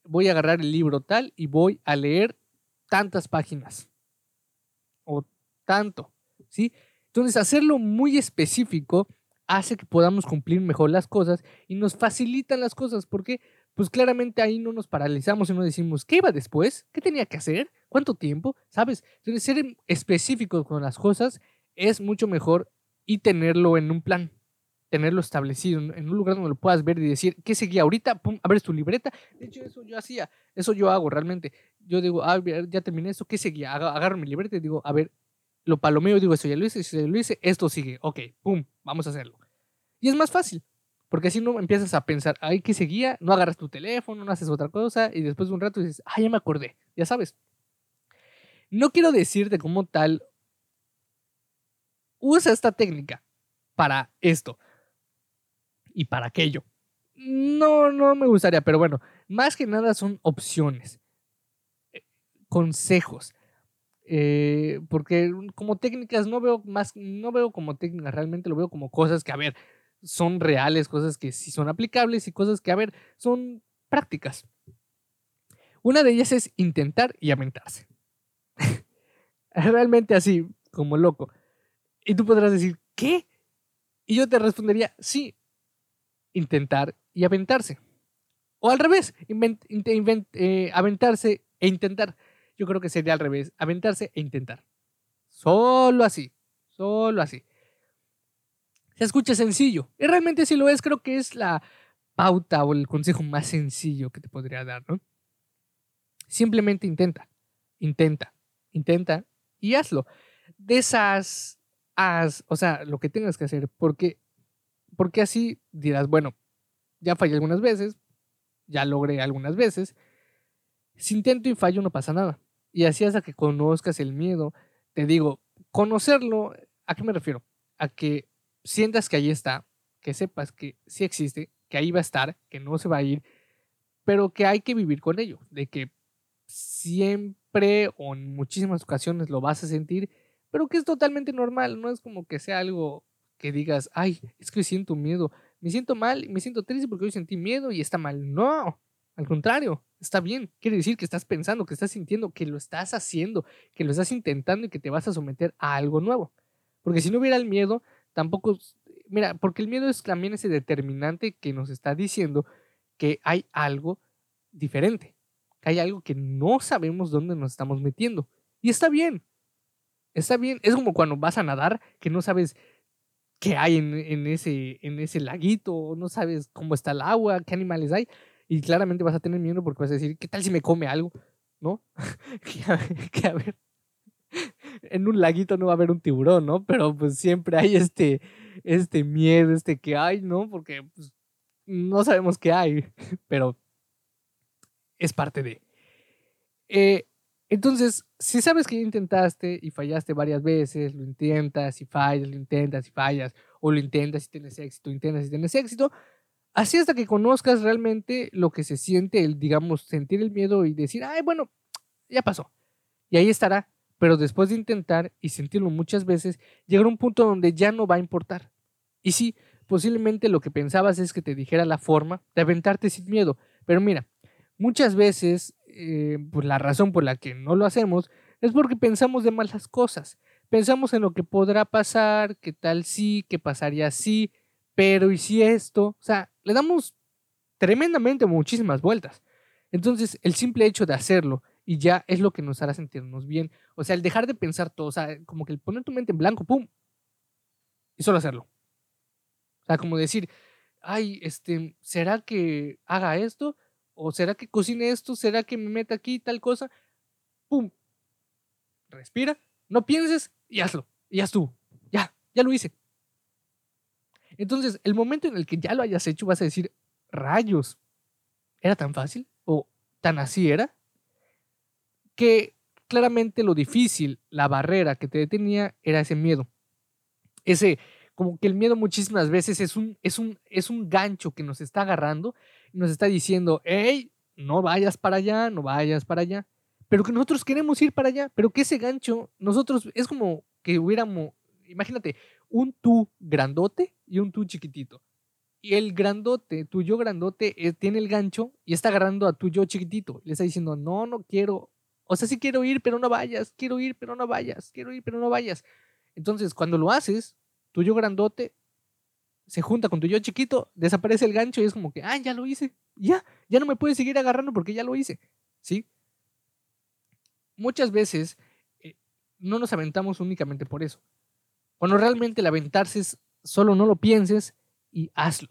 Voy a agarrar el libro tal y voy a leer tantas páginas. O tanto, ¿sí? Entonces, hacerlo muy específico hace que podamos cumplir mejor las cosas y nos facilitan las cosas, porque pues claramente ahí no nos paralizamos y no decimos, ¿qué iba después? ¿Qué tenía que hacer? ¿Cuánto tiempo? ¿Sabes? Entonces, ser específico con las cosas es mucho mejor y tenerlo en un plan tenerlo establecido en un lugar donde lo puedas ver y decir, ¿qué seguía ahorita? Pum, abres tu libreta. De hecho, eso yo hacía, eso yo hago realmente. Yo digo, ah, ya terminé eso, ¿qué seguía? Agarro mi libreta y digo, a ver, lo palomeo digo, eso ya lo hice, si lo hice, esto sigue, ok, pum, vamos a hacerlo. Y es más fácil, porque así no empiezas a pensar, ay, ¿qué seguía? No agarras tu teléfono, no haces otra cosa y después de un rato dices, ah, ya me acordé, ya sabes. No quiero decirte como tal, usa esta técnica para esto y para aquello. No, no me gustaría, pero bueno, más que nada son opciones, eh, consejos. Eh, porque como técnicas no veo más, no veo como técnicas, realmente lo veo como cosas que, a ver, son reales, cosas que sí son aplicables y cosas que, a ver, son prácticas. Una de ellas es intentar y aventarse. realmente así, como loco. Y tú podrás decir, ¿qué? Y yo te respondería, sí, intentar y aventarse. O al revés, eh, aventarse e intentar. Yo creo que sería al revés, aventarse e intentar. Solo así, solo así. Se escucha sencillo. Y realmente si lo es, creo que es la pauta o el consejo más sencillo que te podría dar, ¿no? Simplemente intenta, intenta, intenta y hazlo. De esas, haz, o sea, lo que tengas que hacer, porque, porque así dirás, bueno, ya fallé algunas veces, ya logré algunas veces. Si intento y fallo no pasa nada. Y así hasta que conozcas el miedo, te digo, conocerlo, ¿a qué me refiero? A que sientas que ahí está, que sepas que sí existe, que ahí va a estar, que no se va a ir, pero que hay que vivir con ello, de que siempre o en muchísimas ocasiones lo vas a sentir, pero que es totalmente normal, no es como que sea algo que digas, ay, es que siento miedo, me siento mal, me siento triste porque hoy sentí miedo y está mal. No, al contrario, está bien. Quiere decir que estás pensando, que estás sintiendo, que lo estás haciendo, que lo estás intentando y que te vas a someter a algo nuevo. Porque si no hubiera el miedo, tampoco, mira, porque el miedo es también ese determinante que nos está diciendo que hay algo diferente, que hay algo que no sabemos dónde nos estamos metiendo. Y está bien, está bien. Es como cuando vas a nadar, que no sabes qué hay en, ese, en ese laguito, no sabes cómo está el agua, qué animales hay, y claramente vas a tener miedo porque vas a decir, ¿qué tal si me come algo? ¿No? que, a ver, en un laguito no va a haber un tiburón, ¿no? Pero pues siempre hay este, este miedo, este que hay, ¿no? Porque pues, no sabemos qué hay, pero es parte de... Eh, entonces, si sabes que intentaste y fallaste varias veces, lo intentas y fallas, lo intentas y fallas, o lo intentas y tienes éxito, intentas y tienes éxito, así hasta que conozcas realmente lo que se siente, el, digamos, sentir el miedo y decir, ay, bueno, ya pasó. Y ahí estará. Pero después de intentar y sentirlo muchas veces, llegará un punto donde ya no va a importar. Y sí, posiblemente lo que pensabas es que te dijera la forma de aventarte sin miedo. Pero mira, muchas veces eh, pues la razón por la que no lo hacemos es porque pensamos de malas cosas. Pensamos en lo que podrá pasar, que tal sí, que pasaría así, pero y si esto, o sea, le damos tremendamente muchísimas vueltas. Entonces, el simple hecho de hacerlo y ya es lo que nos hará sentirnos bien. O sea, el dejar de pensar todo, o sea, como que el poner tu mente en blanco, ¡pum! Y solo hacerlo. O sea, como decir, ay, este, ¿será que haga esto? ¿O será que cocine esto? ¿Será que me meta aquí tal cosa? ¡Pum! Respira, no pienses y hazlo. Y ya estuvo. Ya, ya lo hice. Entonces, el momento en el que ya lo hayas hecho, vas a decir, rayos, ¿era tan fácil? ¿O tan así era? Que claramente lo difícil, la barrera que te detenía era ese miedo. Ese, como que el miedo muchísimas veces es un, es un, es un gancho que nos está agarrando nos está diciendo, hey, no vayas para allá, no vayas para allá. Pero que nosotros queremos ir para allá, pero que ese gancho, nosotros, es como que hubiéramos, imagínate, un tú grandote y un tú chiquitito. Y el grandote, tu yo grandote, eh, tiene el gancho y está agarrando a tu yo chiquitito. Le está diciendo, no, no quiero. O sea, sí quiero ir, pero no vayas. Quiero ir, pero no vayas. Quiero ir, pero no vayas. Entonces, cuando lo haces, tu yo grandote se junta con tu yo chiquito, desaparece el gancho y es como que, ah, ya lo hice, ya, ya no me puedes seguir agarrando porque ya lo hice, ¿sí? Muchas veces eh, no nos aventamos únicamente por eso. Cuando realmente el aventarse es solo no lo pienses y hazlo.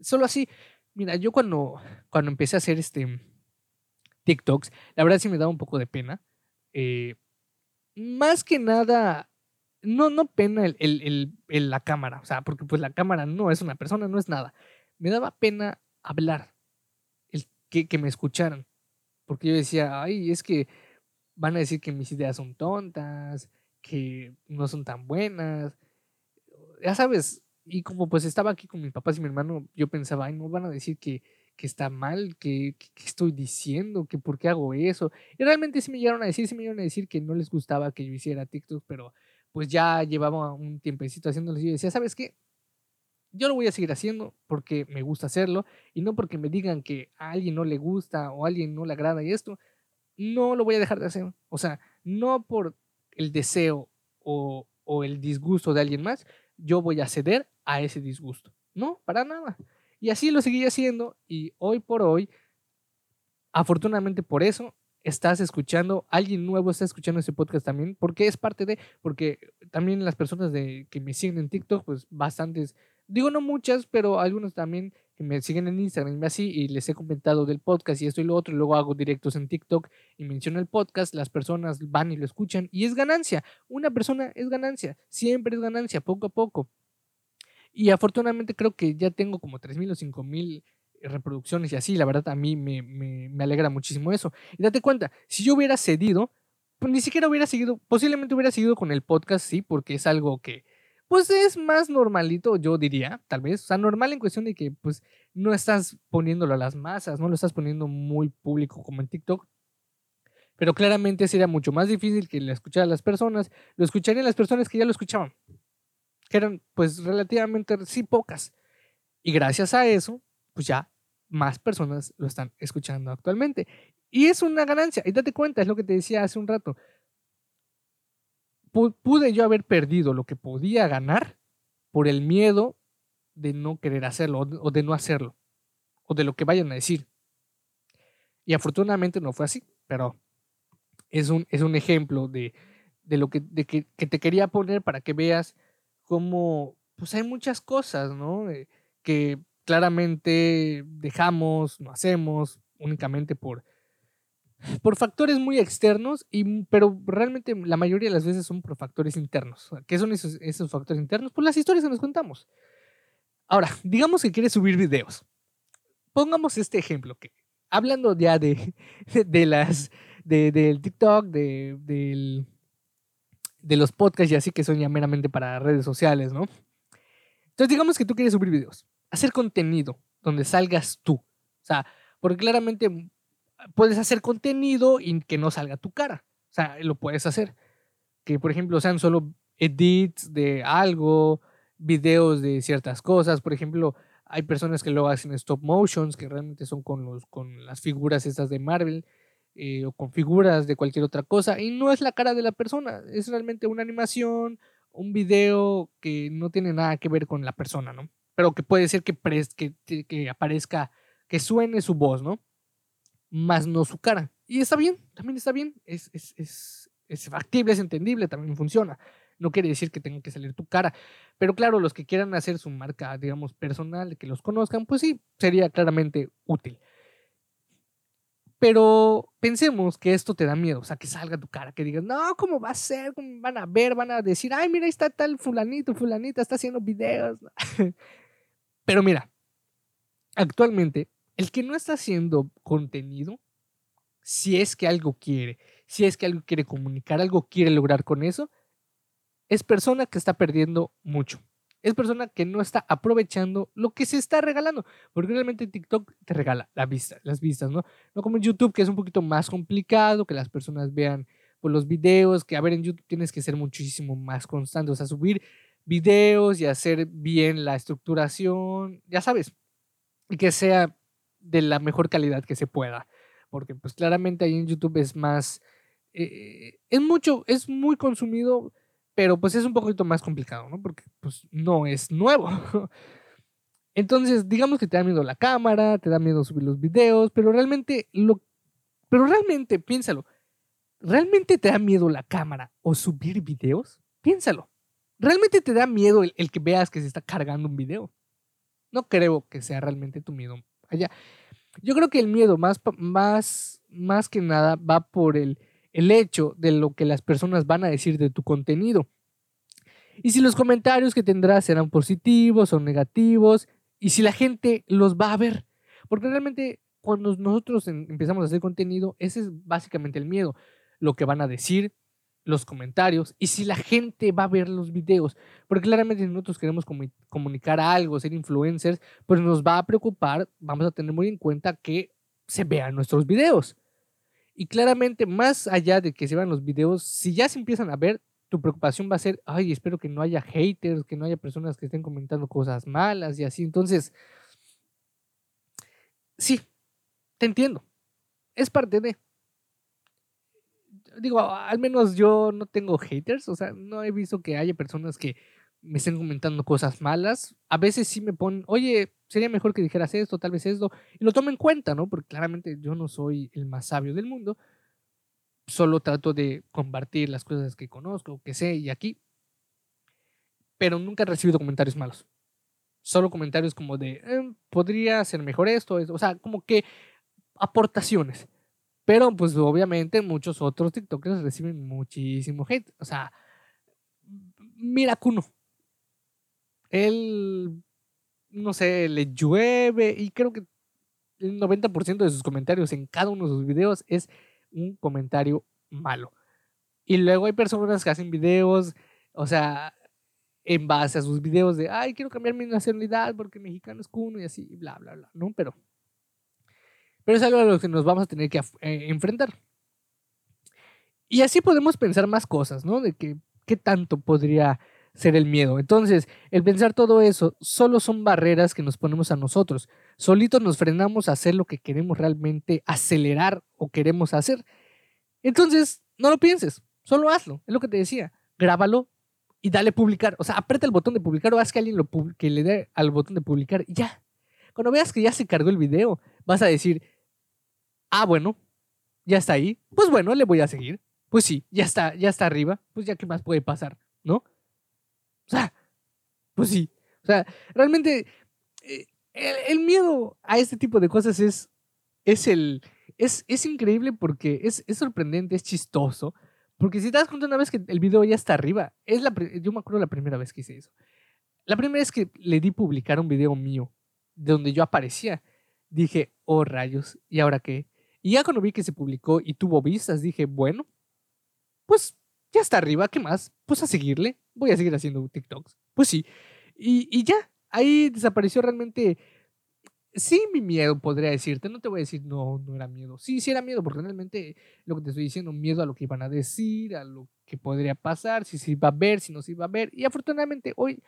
Solo así, mira, yo cuando, cuando empecé a hacer este TikToks, la verdad sí me daba un poco de pena. Eh, más que nada no, no pena el, la cámara, o sea, porque pues la cámara no es una persona, no es nada. Me daba pena hablar, el, que, que me escucharan, porque yo decía, ay, es que van a decir que mis ideas son tontas, que no son tan buenas. Ya sabes, y como pues estaba aquí con mis papás y mi hermano, yo pensaba, ay, no van a decir que, que está mal, que, que, estoy diciendo, que por qué hago eso. Y realmente sí me llegaron a decir, sí me llegaron a decir que no les gustaba que yo hiciera TikTok, pero pues ya llevaba un tiempecito haciéndolo y yo decía, ¿sabes qué? Yo lo voy a seguir haciendo porque me gusta hacerlo y no porque me digan que a alguien no le gusta o a alguien no le agrada y esto, no lo voy a dejar de hacer. O sea, no por el deseo o, o el disgusto de alguien más, yo voy a ceder a ese disgusto. No, para nada. Y así lo seguí haciendo y hoy por hoy, afortunadamente por eso, estás escuchando, alguien nuevo está escuchando ese podcast también, porque es parte de, porque también las personas de, que me siguen en TikTok, pues bastantes, digo no muchas, pero algunos también que me siguen en Instagram y así, y les he comentado del podcast y esto y lo otro, y luego hago directos en TikTok y menciono el podcast, las personas van y lo escuchan y es ganancia. Una persona es ganancia, siempre es ganancia, poco a poco. Y afortunadamente creo que ya tengo como 3.000 o 5.000 reproducciones y así, la verdad a mí me, alegra muchísimo eso. Y date cuenta, si yo hubiera cedido, pues ni siquiera hubiera seguido, posiblemente hubiera seguido con el podcast, sí, porque es algo que, pues es más normalito, yo diría, tal vez, o sea, normal en cuestión de que, pues, no estás poniéndolo a las masas, no lo estás poniendo muy público como en TikTok, pero claramente sería mucho más difícil que lo escucharan las personas, lo escucharían las personas que ya lo escuchaban que eran pues relativamente, sí, pocas. Y gracias a eso, pues ya más personas lo están escuchando actualmente. Y es una ganancia. Y date cuenta, es lo que te decía hace un rato. Pude yo haber perdido lo que podía ganar por el miedo de no querer hacerlo o de no hacerlo. O de lo que vayan a decir. Y afortunadamente no fue así, pero es un, es un ejemplo de, de lo que, de que, te quería poner para que veas como, pues hay muchas cosas, ¿no? Eh, que claramente dejamos, no hacemos únicamente por, por factores muy externos, y, pero realmente la mayoría de las veces son por factores internos. ¿Qué son esos, esos factores internos? Pues las historias que nos contamos. Ahora, digamos que quieres subir videos. Pongamos este ejemplo, que hablando ya de, de, las, de, del TikTok, de, del, de los podcasts y así que son ya meramente para redes sociales, ¿no? Entonces digamos que tú quieres subir videos, hacer contenido donde salgas tú. O sea, porque claramente puedes hacer contenido y que no salga tu cara. O sea, lo puedes hacer. Que por ejemplo sean solo edits de algo, videos de ciertas cosas. Por ejemplo, hay personas que lo hacen stop motions, que realmente son con, los, con las figuras estas de Marvel eh, o con figuras de cualquier otra cosa y no es la cara de la persona, es realmente una animación, un video que no tiene nada que ver con la persona, ¿no? Pero que puede ser que, que, que aparezca, que suene su voz, ¿no? Más no su cara. Y está bien, también está bien, es, es, es, es factible, es entendible, también funciona. No quiere decir que tenga que salir tu cara. Pero claro, los que quieran hacer su marca, digamos, personal, que los conozcan, pues sí, sería claramente útil. Pero pensemos que esto te da miedo, o sea, que salga tu cara, que digas, no, ¿cómo va a ser? ¿Cómo van a ver? Van a decir, ay, mira, ahí está tal fulanito, fulanita, está haciendo videos. Pero mira, actualmente, el que no está haciendo contenido, si es que algo quiere, si es que algo quiere comunicar, algo quiere lograr con eso, es persona que está perdiendo mucho es persona que no está aprovechando lo que se está regalando. Porque realmente TikTok te regala la vista, las vistas, ¿no? No como en YouTube, que es un poquito más complicado, que las personas vean pues, los videos, que a ver, en YouTube tienes que ser muchísimo más constante, o sea, subir videos y hacer bien la estructuración, ya sabes, y que sea de la mejor calidad que se pueda. Porque pues claramente ahí en YouTube es más, eh, es mucho, es muy consumido pero pues es un poquito más complicado, ¿no? Porque pues no es nuevo. Entonces, digamos que te da miedo la cámara, te da miedo subir los videos, pero realmente lo pero realmente piénsalo. ¿Realmente te da miedo la cámara o subir videos? Piénsalo. ¿Realmente te da miedo el, que veas que se está cargando un video? No creo que sea realmente tu miedo allá. Yo creo que el miedo más, más, más que nada va por el el hecho de lo que las personas van a decir de tu contenido. Y si los comentarios que tendrás serán positivos o negativos, y si la gente los va a ver. Porque realmente cuando nosotros empezamos a hacer contenido, ese es básicamente el miedo. lo que van a decir, los comentarios y si la gente va a ver los videos. Porque claramente nosotros queremos comunicar algo, ser influencers, pues nos va a preocupar, vamos a tener muy en cuenta que se vean nuestros videos. Y claramente, más allá de que se vean los videos, si ya se empiezan a ver, tu preocupación va a ser, ay, espero que no haya haters, que no haya personas que estén comentando cosas malas y así. Entonces, sí, te entiendo. Es parte de digo, al menos yo no tengo haters, o sea, no he visto que haya personas que me estén comentando cosas malas. A veces sí me ponen, oye, sería mejor que dijeras esto, tal vez esto, y lo tomo en cuenta, ¿no? Porque claramente yo no soy el más sabio del mundo, solo trato de compartir las cosas que conozco, que sé, y aquí, pero nunca he recibido comentarios malos. Solo comentarios como de, em, podría ser mejor esto, esto, o sea, como que aportaciones. Pero pues obviamente muchos otros TikTokers reciben muchísimo hate. O sea, mira Kuno. Él, no sé, le llueve y creo que el 90% de sus comentarios en cada uno de sus videos es un comentario malo. Y luego hay personas que hacen videos, o sea, en base a sus videos de, ay, quiero cambiar mi nacionalidad porque mexicano es Kuno y así, bla, bla, bla, ¿no? Pero pero es algo a lo que nos vamos a tener que eh, enfrentar. Y así podemos pensar más cosas, ¿no? De que, qué tanto podría ser el miedo. Entonces, el pensar todo eso solo son barreras que nos ponemos a nosotros. Solitos nos frenamos a hacer lo que queremos realmente acelerar o queremos hacer. Entonces, no lo pienses, solo hazlo. Es lo que te decía. Grábalo y dale publicar. O sea, aprieta el botón de publicar o haz que alguien lo que le dé al botón de publicar y ya. Cuando veas que ya se cargó el video, vas a decir, ah, bueno, ya está ahí, pues bueno, le voy a seguir. Pues sí, ya está, ya está arriba, pues ya qué más puede pasar, ¿no? O sea, pues sí. O sea, realmente eh, el, miedo a este tipo de cosas es, es el, es, es increíble porque es, es, sorprendente, es chistoso. Porque si te das cuenta una vez que el video ya está arriba, es la, yo me acuerdo la primera vez que hice eso. La primera vez que le di publicar un video mío, de donde yo aparecía, dije, oh rayos, ¿y ahora qué? Y ya cuando vi que se publicó y tuvo vistas, dije, bueno, pues ya está arriba, ¿qué más? Pues a seguirle, voy a seguir haciendo TikToks. Pues sí. Y, y ya, ahí desapareció realmente, sí, mi miedo, podría decirte. No te voy a decir, no, no era miedo. Sí, sí era miedo, porque realmente lo que te estoy diciendo, miedo a lo que iban a decir, a lo que podría pasar, si se iba a ver, si no se iba a ver. Y afortunadamente hoy,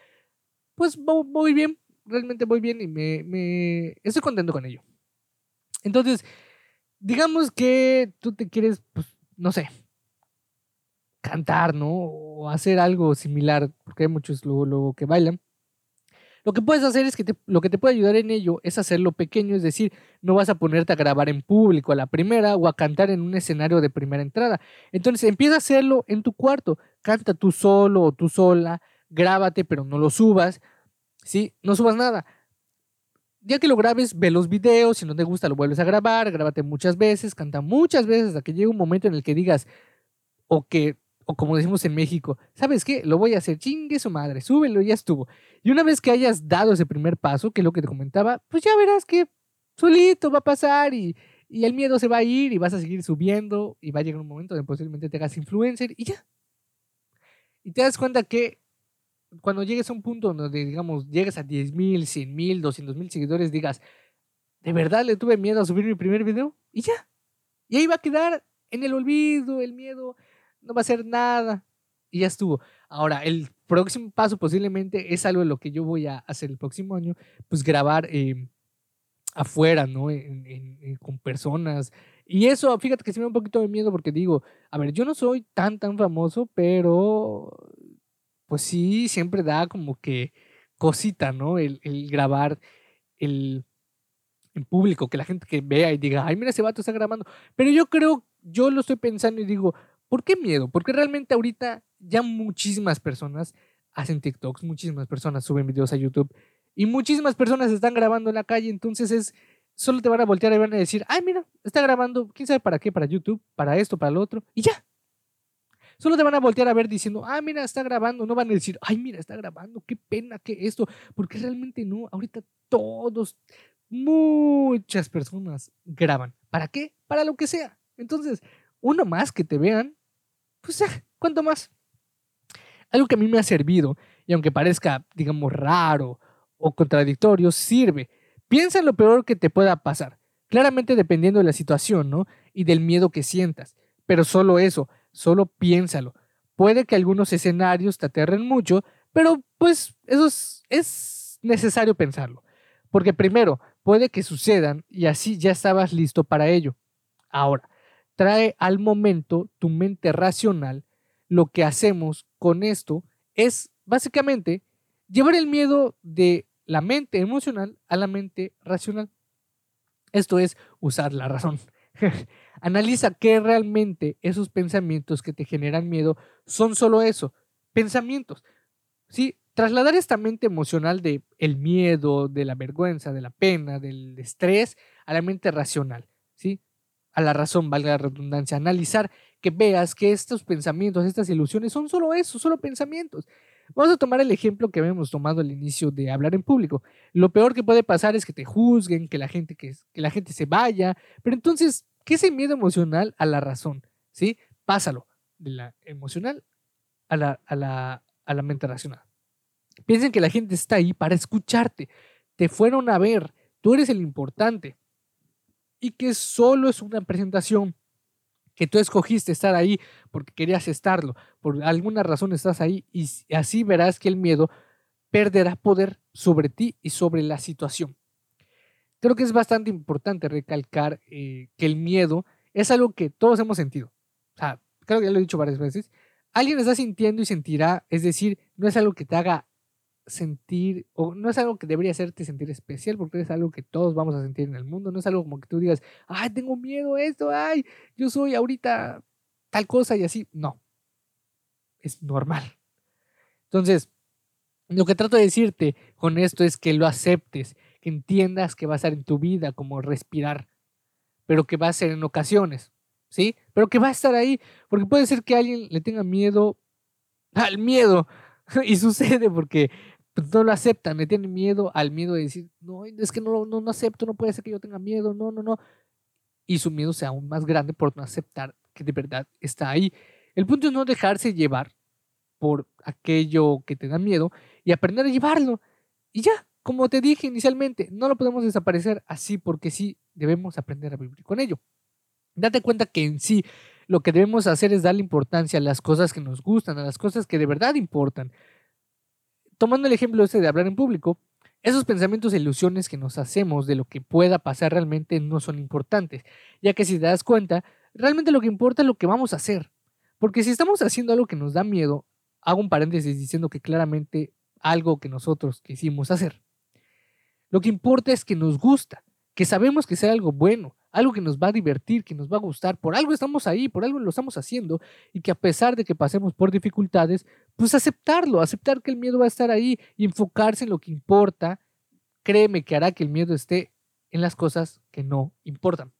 pues voy bien, realmente voy bien y me, me estoy contento con ello. Entonces, digamos que tú te quieres, pues, no sé, cantar, ¿no? O hacer algo similar, porque hay muchos luego, que bailan. Lo que puedes hacer es que lo que te puede ayudar en ello es hacerlo pequeño, es decir, no vas a ponerte a grabar en público a la primera o a cantar en un escenario de primera entrada. Entonces empieza a hacerlo en tu cuarto, canta tú solo o tú sola, grábate, pero no lo subas, ¿sí? No subas nada ya que lo grabes, ve los videos, si no te gusta lo vuelves a grabar, grábate muchas veces, canta muchas veces hasta que llegue un momento en el que digas, o que, o como decimos en México, ¿sabes qué? Lo voy a hacer, chingue su madre, súbelo, ya estuvo. Y una vez que hayas dado ese primer paso, que es lo que te comentaba, pues ya verás que solito va a pasar y, y el miedo se va a ir y vas a seguir subiendo y va a llegar un momento donde posiblemente te hagas influencer y ya. Y te das cuenta que cuando llegues a un punto donde, digamos, llegues a 10 mil, 100 mil, 200 mil seguidores, digas, ¿de verdad le tuve miedo a subir mi primer video? Y ya. Y ahí va a quedar en el olvido, el miedo, no va a hacer nada. Y ya estuvo. Ahora, el próximo paso posiblemente es algo de lo que yo voy a hacer el próximo año, pues grabar em, afuera, ¿no? con personas. Y eso, fíjate que sí me da un poquito de miedo porque digo, a ver, yo no soy tan, tan famoso, pero pues sí, siempre da como que cosita, ¿no? El, grabar en público, que la gente que vea y diga, ay, mira, ese vato está grabando. Pero yo creo, yo lo estoy pensando y digo, ¿por qué miedo? Porque realmente ahorita ya muchísimas personas hacen TikToks, muchísimas personas suben videos a YouTube y muchísimas personas están grabando en la calle, entonces es, solo te van a voltear y van a decir, ay, mira, está grabando, quién sabe para qué, para YouTube, para esto, para lo otro, y ya. Solo te van a voltear a ver diciendo, ah, mira, está grabando. No van a decir, ay, mira, está grabando, qué pena que esto. Porque realmente no, ahorita todos, muchas personas graban. ¿Para qué? Para lo que sea. Entonces, uno más que te vean, pues, ¿cuánto más? Algo que a mí me ha servido, y aunque parezca, digamos, raro o contradictorio, sirve. Piensa en lo peor que te pueda pasar. Claramente dependiendo de la situación, ¿no? Y del miedo que sientas. Pero solo eso, solo piénsalo. Puede que algunos escenarios te aterren mucho, pero pues eso es, es necesario pensarlo. Porque primero, puede que sucedan y así ya estabas listo para ello. Ahora, trae al momento tu mente racional. Lo que hacemos con esto es básicamente llevar el miedo de la mente emocional a la mente racional. Esto es usar la razón. Analiza que realmente esos pensamientos que te generan miedo son solo eso, pensamientos. ¿Sí? Trasladar esta mente emocional de el miedo, de la vergüenza, de la pena, del estrés a la mente racional, ¿sí? A la razón, valga la redundancia, analizar que veas que estos pensamientos, estas ilusiones son solo eso, solo pensamientos. Vamos a tomar el ejemplo que habíamos tomado al inicio de hablar en público. Lo peor que puede pasar es que te juzguen, que la gente, que, que la gente se vaya, pero entonces, ¿qué es el miedo emocional a la razón? ¿Sí? Pásalo de la emocional a la, a la, a la mente racional. Piensen que la gente está ahí para escucharte. Te fueron a ver. Tú eres el importante. Y que solo es una presentación que tú escogiste estar ahí porque querías estarlo, por alguna razón estás ahí y así verás que el miedo perderá poder sobre ti y sobre la situación. Creo que es bastante importante recalcar eh, que el miedo es algo que todos hemos sentido. O sea, creo que ya lo he dicho varias veces. Alguien está sintiendo y sentirá, es decir, no es algo que te haga sentir, o no es algo que debería hacerte sentir especial, porque es algo que todos vamos a sentir en el mundo, no es algo como que tú digas, ay, tengo miedo a esto, ay, yo soy ahorita tal cosa y así, no, es normal. Entonces, lo que trato de decirte con esto es que lo aceptes, que entiendas que va a ser en tu vida como respirar, pero que va a ser en ocasiones, ¿sí? Pero que va a estar ahí, porque puede ser que alguien le tenga miedo al miedo, y sucede porque pues, no lo aceptan, le tienen miedo al miedo de decir, no, es que no, no, no acepto, no puede ser que yo tenga miedo, no, no, no. Y su miedo sea aún más grande por no aceptar que de verdad está ahí. El punto es no dejarse llevar por aquello que te da miedo y aprender a llevarlo. Y ya, como te dije inicialmente, no lo podemos desaparecer así porque sí debemos aprender a vivir con ello. Date cuenta que en sí lo que debemos hacer es darle importancia a las cosas que nos gustan, a las cosas que de verdad importan tomando el ejemplo este de hablar en público, esos pensamientos e ilusiones que nos hacemos de lo que pueda pasar realmente no son importantes, ya que si te das cuenta, realmente lo que importa es lo que vamos a hacer. Porque si estamos haciendo algo que nos da miedo, hago un paréntesis diciendo que claramente algo que nosotros quisimos hacer. Lo que importa es que nos gusta, que sabemos que sea algo bueno, algo que nos va a divertir, que nos va a gustar, por algo estamos ahí, por algo lo estamos haciendo y que a pesar de que pasemos por dificultades, pues aceptarlo, aceptar que el miedo va a estar ahí enfocarse en lo que importa, créeme que hará que el miedo esté en las cosas que no importan.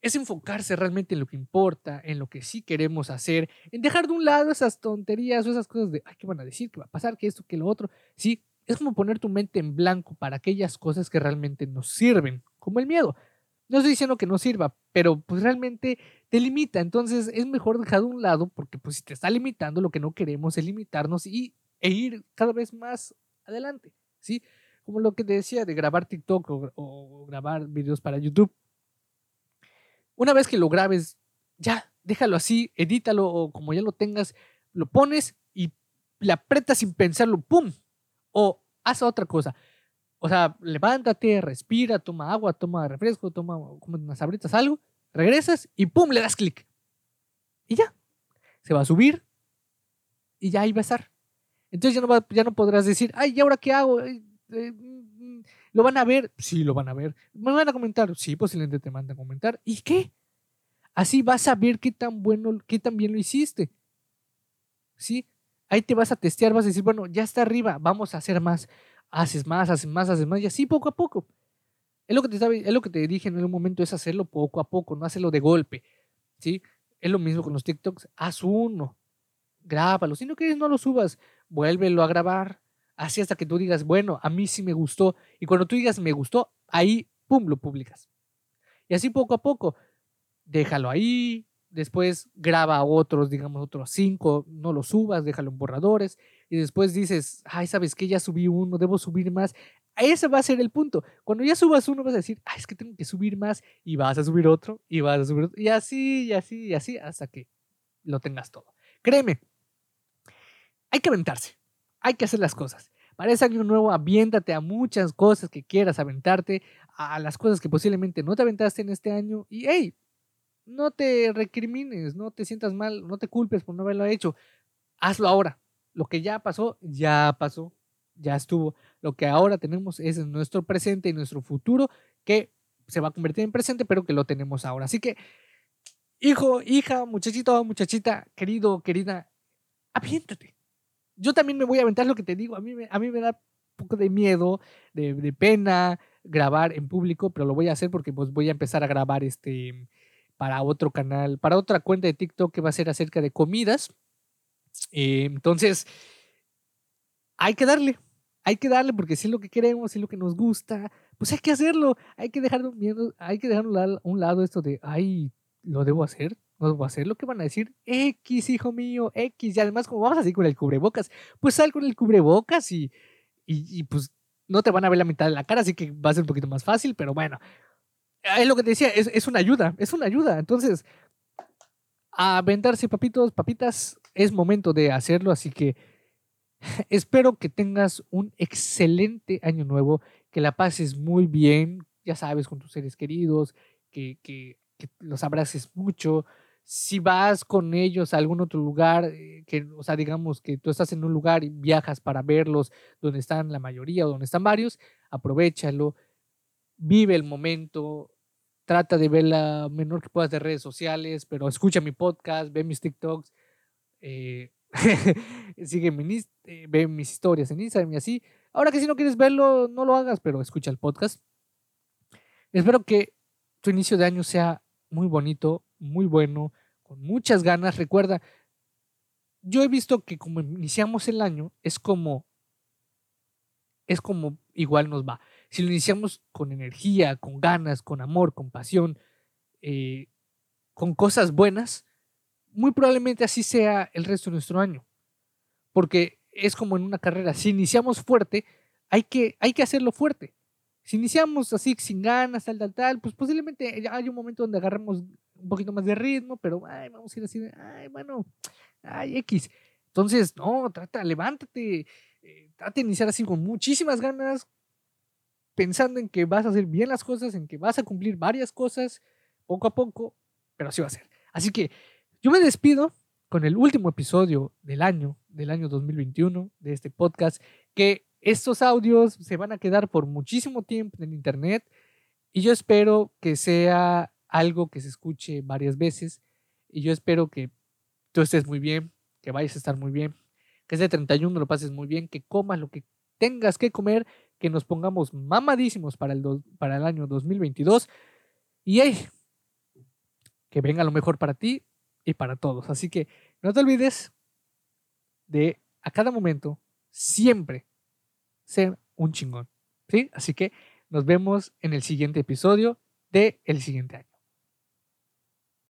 Es enfocarse realmente en lo que importa, en lo que sí queremos hacer, en dejar de un lado esas tonterías o esas cosas de, ay, ¿qué van a decir? ¿Qué va a pasar? ¿Qué esto? ¿Qué lo otro? Sí, es como poner tu mente en blanco para aquellas cosas que realmente nos sirven, como el miedo. No estoy diciendo que no sirva, pero pues realmente te limita. Entonces es mejor dejar de un lado porque pues si te está limitando, lo que no queremos es limitarnos y, e ir cada vez más adelante, ¿sí? Como lo que te decía de grabar TikTok o, grabar videos para YouTube. Una vez que lo grabes, ya, déjalo así, edítalo o como ya lo tengas, lo pones y le aprietas sin pensarlo, ¡pum! O haz otra cosa. O sea, levántate, respira, toma agua, toma refresco, toma unas sabritas, algo, regresas y ¡pum! le das clic. Y ya. Se va a subir y ya ahí va a estar. Entonces ya no, ya no podrás decir, ay, ¿y ahora qué hago? Eh, mm, mm, ¿Lo van a ver? Sí, lo van a ver. ¿Me van a comentar? Sí, posiblemente te mandan a comentar. ¿Y qué? Así vas a ver qué tan bueno, qué tan bien lo hiciste. ¿Sí? Ahí te vas a testear, vas a decir, bueno, ya está arriba, vamos a hacer más haces más, haces más, haces más, y así poco a poco. Es lo que te, es lo que te dije en un momento, es hacerlo poco a poco, no hacerlo de golpe. ¿sí? Es lo mismo con los TikToks, haz uno, grábalo. Si no quieres, no lo subas, vuélvelo a grabar. Así hasta que tú digas, bueno, a mí sí me gustó. Y cuando tú digas me gustó, ahí, pum, lo publicas. Y así poco a poco. déjalo ahí, después graba otros, digamos otros cinco, no los subas, déjalo en borradores y después dices, ay, sabes que ya subí uno, debo subir más. Ese va a ser el punto. Cuando ya subas uno vas a decir, ay, es que tengo que subir más y vas a subir otro y vas a subir otro y así y así y así hasta que lo tengas todo. Créeme, hay que aventarse, hay que hacer las cosas. Para ese año nuevo, aviéntate a muchas cosas que quieras aventarte, a las cosas que posiblemente no te aventaste en este año y hey, no te recrimines, no te sientas mal, no te culpes por no haberlo hecho. Hazlo ahora. Lo que ya pasó, ya pasó, ya estuvo. Lo que ahora tenemos es nuestro presente y nuestro futuro que se va a convertir en presente, pero que lo tenemos ahora. Así que, hijo, hija, muchachito, muchachita, querido, querida, aviéntate. Yo también me voy a aventar lo que te digo. A mí, a mí me da un poco de miedo, de, de pena grabar en público, pero lo voy a hacer porque pues voy a empezar a grabar este para otro canal, para otra cuenta de TikTok que va a ser acerca de comidas. Eh, entonces, hay que darle, hay que darle porque si es lo que queremos, si es lo que nos gusta, pues hay que hacerlo, hay que dejar hay que dejar a un lado esto de, ay, lo debo hacer, no debo hacer lo que van a decir, X, hijo mío, X, y además como vamos así con el cubrebocas, pues sal con el cubrebocas y, y, y pues no te van a ver la mitad de la cara, así que va a ser un poquito más fácil, pero bueno, es lo que te decía, es, es una ayuda, es una ayuda. Entonces, a aventarse, papitos, papitas, es momento de hacerlo, así que espero que tengas un excelente año nuevo, que la pases muy bien, ya sabes, con tus seres queridos, que, que, que los abraces mucho. Si vas con ellos a algún otro lugar, eh, que, o sea, digamos que tú estás en un lugar y viajas para verlos donde están la mayoría o donde están varios, aprovechalo vive el momento, trata de ver la menor que puedas de redes sociales, pero escucha mi podcast, ve mis TikToks, eh, sigue mi, eh, ve mis historias en Instagram y así. Ahora que si no quieres verlo, no lo hagas, pero escucha el podcast. Espero que tu inicio de año sea muy bonito, muy bueno, con muchas ganas. Recuerda, yo he visto que como iniciamos el año, es como, es como igual nos va si lo iniciamos con energía, con ganas, con amor, con pasión, eh, con cosas buenas, muy probablemente así sea el resto de nuestro año. Porque es como en una carrera, si iniciamos fuerte, hay que, hay que hacerlo fuerte. Si iniciamos así sin ganas, tal, tal, tal, pues posiblemente hay un momento donde agarramos un poquito más de ritmo, pero ay, vamos a ir así, ay, bueno, ay, X. Entonces, no, trata, levántate, eh, trata de iniciar así con muchísimas ganas, pensando en que vas a hacer bien las cosas, en que vas a cumplir varias cosas poco a poco, pero así va a ser. Así que yo me despido con el último episodio del año, del año 2021, de este podcast, que estos audios se van a quedar por muchísimo tiempo en internet y yo espero que sea algo que se escuche varias veces y yo espero que tú estés muy bien, que vayas a estar muy bien, que ese 31 lo pases muy bien, que comas lo que tengas que comer que nos pongamos mamadísimos para el, para el año 2022 y hey, que venga lo mejor para ti y para todos. Así que no te olvides de a cada momento siempre ser un chingón. ¿sí? Así que nos vemos en el siguiente episodio de el siguiente año.